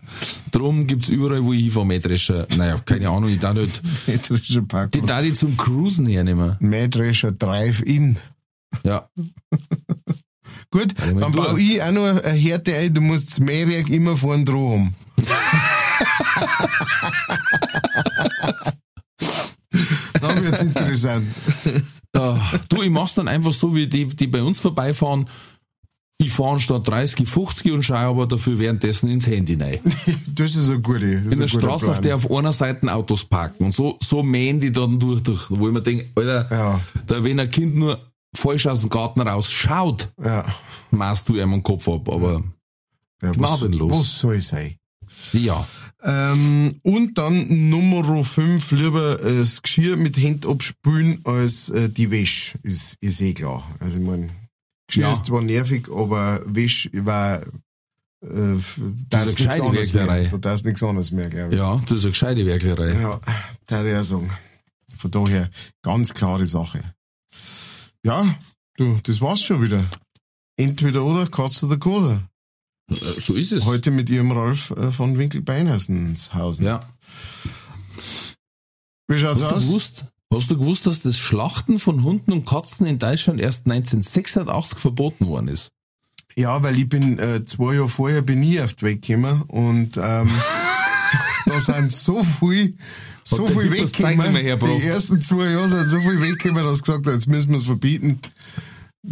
Drum gibt's überall, wo ich hinfahre, mähdrescher. Naja, keine Ahnung, ich darf halt, Mähdrescher die Parkplatz. darf ich zum Cruisen hernehmen. Mähdrescher Drive-In. Ja. Gut, ich mein, dann baue ich auch noch eine Härte ein, du musst das Mähwerk immer vorn dran haben. Dann wird's interessant. Ah, du, ich mach's dann einfach so, wie die, die bei uns vorbeifahren. Ich fahre statt 30, 50 und schaue aber dafür währenddessen ins Handy rein. Das ist eine gute. Das In der Straße, auf der auf einer Seite Autos parken. Und so, so mähen die dann durch, durch, wo ich mir denke, Alter, Ja. da wenn ein Kind nur falsch aus dem Garten rausschaut, Ja. machst du ihm den Kopf ab. Aber ja was, Gnadenlos. was soll sein? ja, Ähm, und dann Nummer 5, lieber äh, das Geschirr mit Hand abspülen als äh, die Wäsche, ist, ist eh klar. Also ich mein, Geschirr Ja. ist zwar nervig, aber Wäsche war äh, da eine ist nichts gescheite anderes mehr. Werklerei. Da ist nichts anderes mehr, glaube ich. ja, das ist eine gescheite Werklerei. Ja, da ich auch sagen. Von daher ganz klare Sache. Ja, du, das war's schon wieder. Entweder oder, Katz oder Koda. Äh, So ist es. Heute mit ihrem Ralf äh, von Winkel-Beinhausenshausen. ja. Wie schaut's Hast du, aus? gewusst, hast du gewusst, dass das Schlachten von Hunden und Katzen in Deutschland erst 1986 verboten worden ist? Ja, weil ich bin äh, zwei Jahre vorher bin ich auf die Weg gekommen und ähm, da sind so viel, so Hat viel weggekommen. Die ersten zwei Jahre sind so viel weggekommen, dass ich gesagt habe, jetzt müssen wir es verbieten.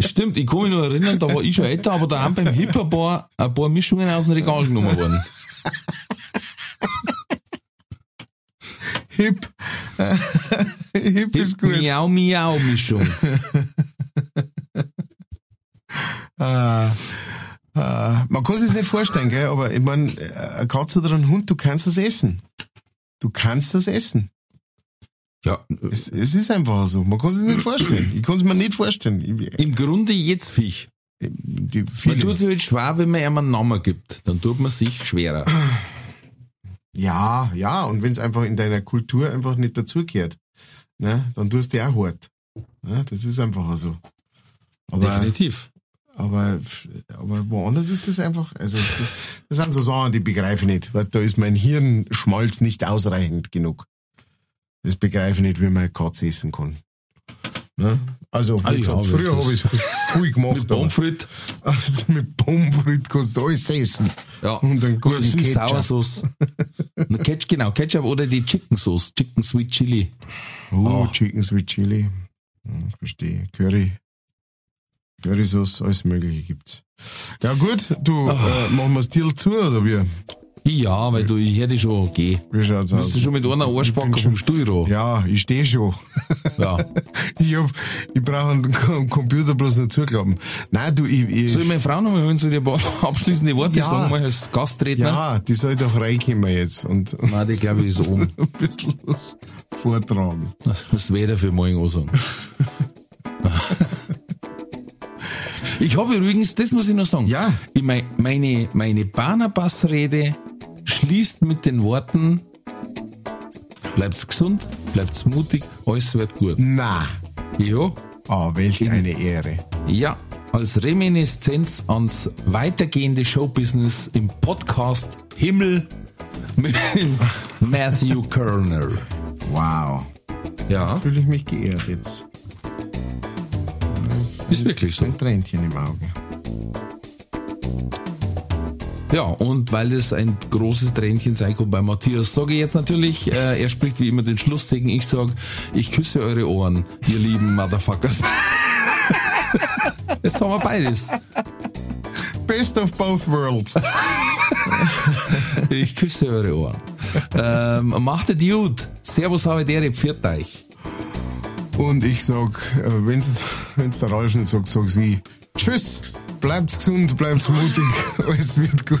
Stimmt, ich kann mich noch erinnern, da war ich schon älter, aber da haben beim Hip ein paar, ein paar Mischungen aus dem Regal genommen worden. Hip. Hip ist gut. Miau, Miau Mischung. Ah, ah, man kann sich nicht vorstellen, gell? aber ich meine, eine Katze oder ein Hund, du kannst das essen. Du kannst das essen. Ja, Es, es ist einfach so. Man kann sich nicht vorstellen. Ich kann es mir nicht vorstellen. Ich, im Grunde jetzt Viech. die, Man tut sich halt schwer, wenn man ihm einen Namen gibt. Dann tut man sich schwerer. Ja, ja, und wenn es einfach in deiner Kultur einfach nicht dazugehört, ne, dann tust du auch hart. Ne, das ist einfach so. Aber, Definitiv. aber, aber woanders ist das einfach, also das, das sind so Sachen, die begreife ich nicht, weil da ist mein Hirnschmalz nicht ausreichend genug. Das begreife ich nicht, wie man Katze essen kann. Ne? Also, Ah, gesagt, früher habe ich es viel gemacht. Mit frites. Also mit Pommes frites kannst du alles essen. Ja. Und einen guten Ketchup. Süß-Sauersauce. Na, Ketchup, genau, Ketchup oder die Chicken Sauce. Chicken Sweet Chili. Oh, Oh. Chicken Sweet Chili. Hm, verstehe. Curry. Currysauce, alles Mögliche gibt's. Ja gut, du, Ah. äh, machen wir das Deal zu, oder wie? Ja, weil du, ich hätte schon gehen. Wie schaut's Du aus? bist schon mit einer Arschbacke vom Stuhl ran. Ja, ich stehe schon. Ja. Ich, hab, ich brauche einen Computer bloß noch zuklappen. Nein, du, ich, ich Soll ich meine Frau nochmal holen, soll ich ein paar abschließende Worte Ja. sagen, mal als Gastredner? ja, die soll doch reinkommen jetzt und, Nein, die glaube ich ist oben. ein bisschen was vortragen. Das Wetter für morgen ansagen. Ich habe übrigens, das muss ich noch sagen. Ja. Ich mein, meine, meine Barnabas-Rede schließt mit den Worten, bleibt's gesund, bleibt's mutig, alles wird gut. Na, Ja, ah, welch eine Ehre. ja, als Reminiszenz ans weitergehende Showbusiness im Podcast Himmel mit Matthew Kerner. Wow. Ja, Fühle ich mich geehrt jetzt. ist wirklich so. Ein Tränchen im Auge. Ja, und weil das ein großes Tränchen sein kann bei Matthias, sage ich jetzt natürlich, äh, er spricht wie immer den Schlusssegen. Ich sage, ich küsse eure Ohren, ihr lieben Motherfuckers. Jetzt haben wir beides. Best of both worlds. Ich küsse eure Ohren. Ähm, macht es gut. Servus, habe der, pfiat euch. Und ich sag, äh, wenn's, wenn's der Ralf nicht sagt, sag sie, tschüss, bleibt gesund, bleibt mutig, alles wird gut.